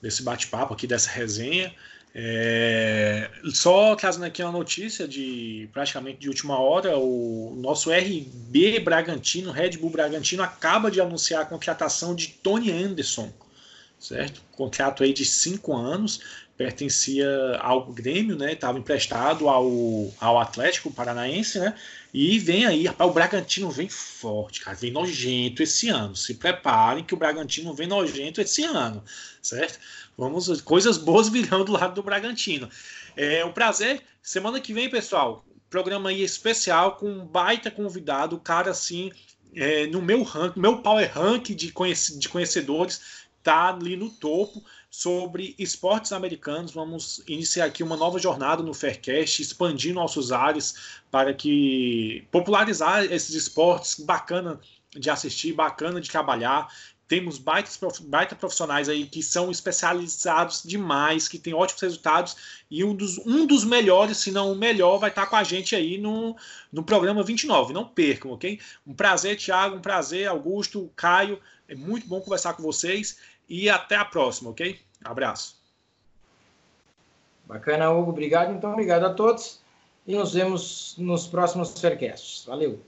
desse bate-papo aqui, dessa resenha. É, só trazendo aqui uma notícia de praticamente de última hora, o nosso RB Bragantino, Red Bull Bragantino, acaba de anunciar a contratação de Tony Anderson, certo? Contrato aí de cinco anos, pertencia ao Grêmio, né? Estava emprestado ao, ao Atlético Paranaense, né? E vem aí, rapaz, o Bragantino vem forte, cara, vem nojento esse ano. Se preparem que o Bragantino vem nojento esse ano, certo? Vamos, coisas boas virão do lado do Bragantino. É um prazer. Semana que vem, pessoal, programa aí especial com um baita convidado, cara assim, é, no meu rank, meu power rank de, de conhecedores, tá ali no topo sobre esportes americanos. Vamos iniciar aqui uma nova jornada no Faircast, expandir nossos ares para que popularizar esses esportes bacana de assistir, bacana de trabalhar. Temos baitas, baita profissionais aí que são especializados demais, que têm ótimos resultados, e um dos, um dos melhores, se não o melhor, vai estar com a gente aí no, no programa 29. Não percam, ok? Um prazer, Thiago, um prazer, Augusto, Caio. É muito bom conversar com vocês e até a próxima, ok? Abraço. Bacana, Hugo. Obrigado. Então, obrigado a todos. E nos vemos nos próximos Faircasts. Valeu.